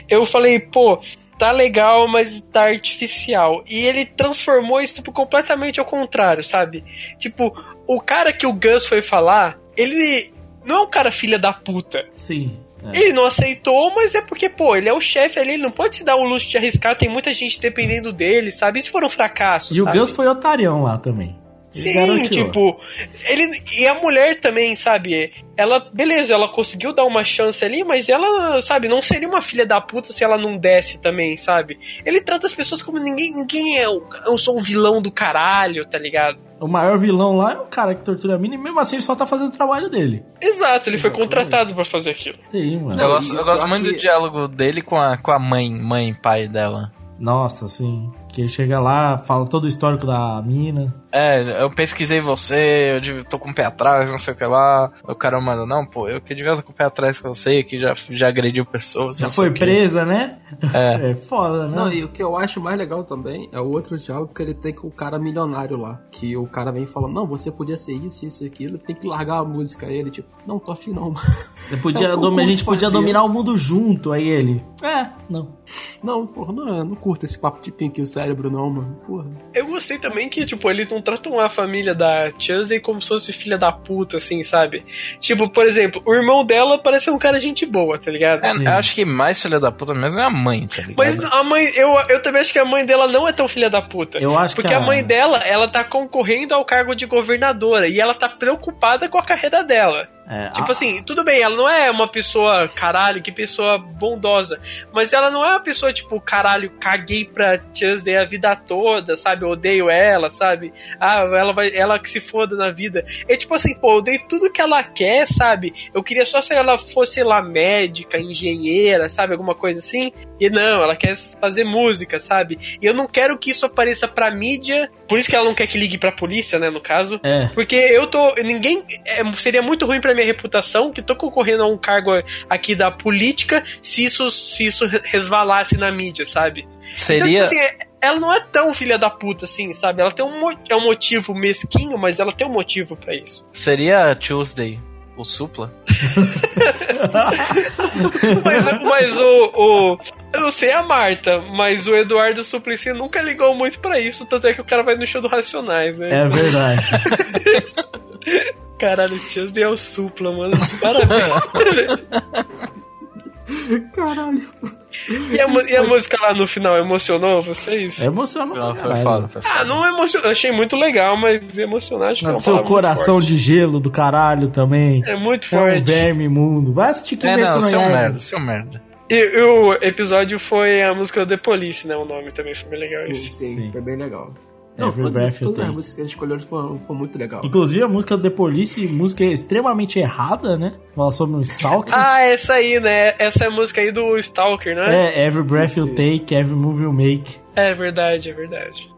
eu falei, pô. Tá legal, mas tá artificial. E ele transformou isso tipo, completamente ao contrário, sabe? Tipo, o cara que o Gus foi falar, ele não é um cara filha da puta. Sim. É. Ele não aceitou, mas é porque, pô, ele é o chefe ali, ele não pode se dar o luxo de arriscar, tem muita gente dependendo dele, sabe? Isso for um fracasso, E o sabe? Gus foi otarião lá também. Sim, garantiu. tipo, ele e a mulher também, sabe? Ela, beleza, ela conseguiu dar uma chance ali, mas ela, sabe, não seria uma filha da puta se ela não desse também, sabe? Ele trata as pessoas como ninguém, ninguém é, o- eu sou um vilão do caralho, tá ligado? O maior vilão lá é o cara que tortura a mina e mesmo assim ele só tá fazendo o trabalho dele. Exato, ele foi contratado pra fazer aquilo. Sim, mano. Eu gosto, eu gosto muito do diálogo dele com a, com a mãe, mãe e pai dela. Nossa, sim. Que ele chega lá, fala todo o histórico da mina. É, eu pesquisei você, eu tô com o pé atrás, não sei o que lá. O cara manda, não, pô, eu que devia estar com o pé atrás com você, que já, já agrediu pessoas. Já foi presa, né? É. É foda, né? Não, e o que eu acho mais legal também é o outro diálogo que ele tem com o cara milionário lá. Que o cara vem falando, não, você podia ser isso, isso e aquilo, tem que largar a música. Aí ele, tipo, não, tô afim não, mano. Você podia Eu dom- a gente podia fazer. dominar o mundo junto. Aí ele. É, não. Não, porra, não, eu não curto esse papo de pink o cérebro, não, mano. Porra. Eu gostei também que, tipo, eles não tratam a família da Chelsea como se fosse filha da puta, assim, sabe? Tipo, por exemplo, o irmão dela parece um cara gente boa, tá ligado? É, eu acho que mais filha da puta mesmo é a mãe, tá ligado? Mas a mãe, eu, eu também acho que a mãe dela não é tão filha da puta. Eu acho Porque que a... a- mãe dela, ela tá concorrendo ao cargo de governadora e ela tá preocupada com a carreira dela. É, Tipo a- assim, tudo bem, ela não é uma pessoa, caralho, que pessoa bondosa. Mas ela não é uma pessoa, tipo, caralho, caguei pra Tuesday a vida toda, sabe? Eu odeio ela, sabe? Ah, ela vai. Ela que se foda na vida. É tipo assim, pô, eu dei tudo que ela quer, sabe? Eu queria só se ela fosse lá médica, engenheira, sabe? Alguma coisa assim. E não, ela quer fazer música, sabe? E eu não quero que isso apareça pra mídia. Por isso que ela não quer que ligue pra polícia, né? No caso. É. Porque eu tô. Ninguém. é, seria muito ruim pra minha reputação que tô concorrendo a um cargo aqui da política se isso, se isso resvalasse na mídia, sabe? Seria. Então, assim, é- ela não é tão filha da puta assim, sabe? Ela tem um, é um motivo mesquinho, mas ela tem um motivo pra isso. Seria a Tuesday o supla? Mas, mas o, o. Eu não sei a Marta, mas o Eduardo Suplicy nunca ligou muito pra isso, tanto é que o cara vai no show do Racionais, né? É verdade. Caralho, Tuesday é o supla, mano. Parabéns. Caralho. E a, e a música lá no final emocionou vocês? É emocionante. Não, foi foda, foi foda. Ah, não emocionou. Achei muito legal, mas emocionar acho que é Não, seu coração forte. de gelo do caralho também. É muito É um forte. verme imundo. Vai assistir É, Kimetsu não, seu Yaiba. merda, seu merda. E, e o episódio foi a música do The Police, né? O nome também foi bem legal Sim, esse. sim, Sim. foi bem legal. É, Não, Every todas, todas as músicas que eles escolheram foram, foram muito legal. Inclusive a música do The Police, música extremamente errada, né? Fala sobre um stalker. Ah, essa aí, né? Essa é a música aí do Stalker, né? É, Every Breath You Isso, Take, Every Move You Make. É verdade, é verdade.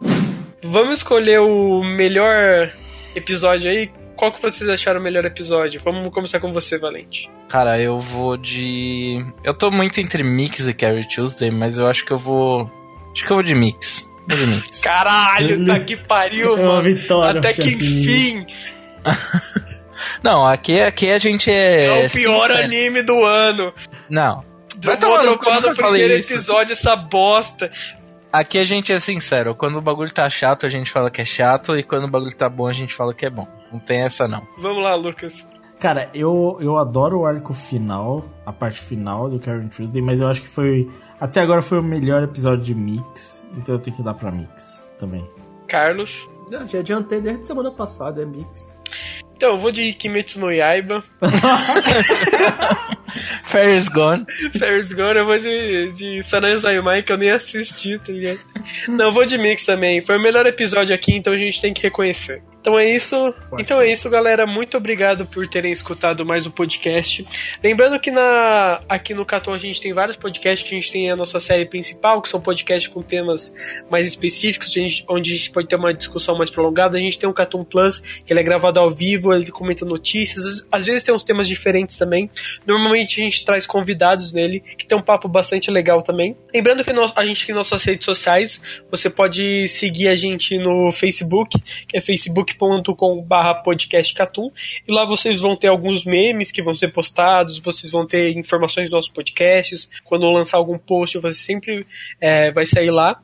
Vamos escolher o melhor episódio aí. Qual que vocês acharam o melhor episódio? Vamos começar com você, Valente. Cara, eu vou de. Eu tô muito entre Mix e Carrie Tuesday, mas eu acho que eu vou. Acho que eu vou de Mix. Caralho, tá que pariu, É uma mano. vitória, Até que enfim, Não, aqui, aqui a gente é. é o pior sincero. anime do ano. Não. Vai tomar no primeiro isso. episódio, essa bosta. Aqui a gente é sincero. Quando o bagulho tá chato, a gente fala que é chato. E quando o bagulho tá bom, a gente fala que é bom. Não tem essa, não. Vamos lá, Lucas. Cara, eu, eu adoro o arco final, a parte final do Karen Tuesday, mas eu acho que foi. Até agora foi o melhor episódio de Mix, então eu tenho que dar pra Mix também. Carlos. Já, já adiantei desde semana passada, é mix. Então, eu vou de Kimetsu no Yaiba. Ferris Gone. Ferris Gone, eu vou de, de Sanan Sayumai, que eu nem assisti, tá ligado? Não, eu vou de Mix também. Foi o melhor episódio aqui, então a gente tem que reconhecer. Então é isso. Então é isso, galera. Muito obrigado por terem escutado mais um podcast. Lembrando que na aqui no Caton a gente tem vários podcasts. A gente tem a nossa série principal, que são podcasts com temas mais específicos, onde a gente pode ter uma discussão mais prolongada. A gente tem o Caton Plus, que ele é gravado ao vivo, ele comenta notícias. Às vezes tem uns temas diferentes também. Normalmente a gente traz convidados nele, que tem um papo bastante legal também. Lembrando que nós, a gente tem nossas redes sociais. Você pode seguir a gente no Facebook, que é facebook.com/barra podcastcatum. E lá vocês vão ter alguns memes que vão ser postados, vocês vão ter informações dos nossos podcasts. Quando lançar algum post, você sempre é, vai sair lá.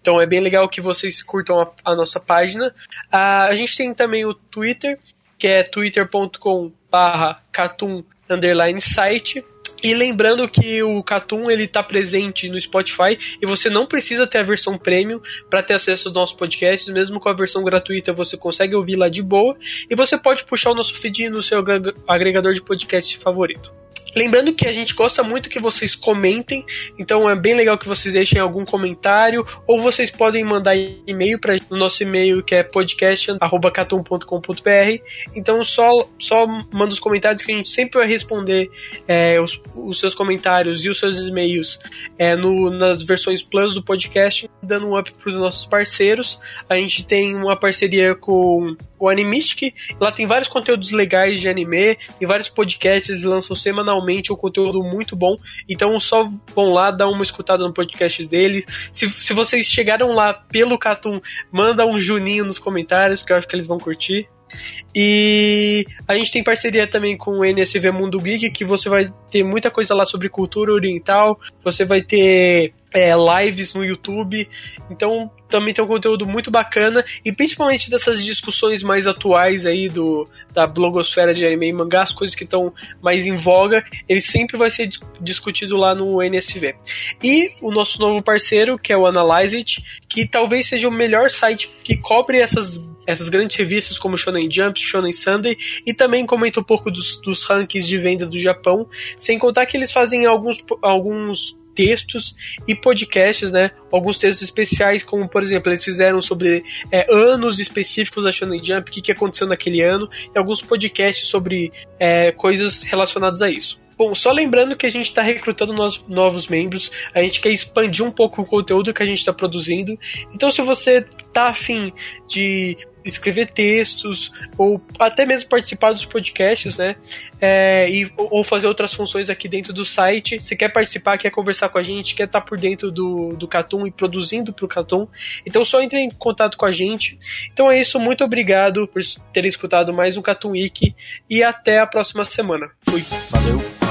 Então é bem legal que vocês curtam a, a nossa página. Uh, a gente tem também o Twitter, que é twitter.com barra catum underline site. E lembrando que o Catum ele tá presente no Spotify e você não precisa ter a versão premium para ter acesso aos nossos podcasts, mesmo com a versão gratuita você consegue ouvir lá de boa e você pode puxar o nosso feed no seu agregador de podcast favorito. Lembrando que a gente gosta muito que vocês comentem, então é bem legal que vocês deixem algum comentário, ou vocês podem mandar e-mail para o nosso e-mail que é podcast.catum.com.br. Então só, só manda os comentários que a gente sempre vai responder é, os, os, seus comentários e os seus e-mails é, no, nas versões Plus do podcast, dando um up para os nossos parceiros. A gente tem uma parceria com o Animistic. Lá tem vários conteúdos legais de anime, e vários podcasts, lançam semanalmente um conteúdo muito bom. Então só vão lá dar uma escutada no podcast dele. Se, se vocês chegaram lá pelo Catum, manda um Juninho nos comentários, que eu acho que eles vão curtir. E a gente tem parceria também com o NSV Mundo Geek, que você vai ter muita coisa lá sobre cultura oriental, você vai ter é, lives no YouTube. Então também tem um conteúdo muito bacana e principalmente dessas discussões mais atuais aí do da blogosfera de anime e mangá, as coisas que estão mais em voga, ele sempre vai ser discutido lá no NSV. E o nosso novo parceiro, que é o Analyze It, que talvez seja o melhor site que cobre essas essas grandes revistas como Shonen Jump, Shonen Sunday e também comenta um pouco dos, dos rankings de venda do Japão, sem contar que eles fazem alguns, alguns textos e podcasts, né? Alguns textos especiais, como por exemplo, eles fizeram sobre é, anos específicos da Shonen Jump, o que, que aconteceu naquele ano, e alguns podcasts sobre é, coisas relacionadas a isso. Bom, só lembrando que a gente está recrutando novos membros, a gente quer expandir um pouco o conteúdo que a gente está produzindo. Então, se você tá afim de escrever textos ou até mesmo participar dos podcasts, né? É, e, ou fazer outras funções aqui dentro do site. Se quer participar, quer conversar com a gente, quer estar por dentro do, do Catum e produzindo para o Catum, então só entre em contato com a gente. Então é isso, muito obrigado por terem escutado mais um Catum Week e até a próxima semana. Fui. Valeu.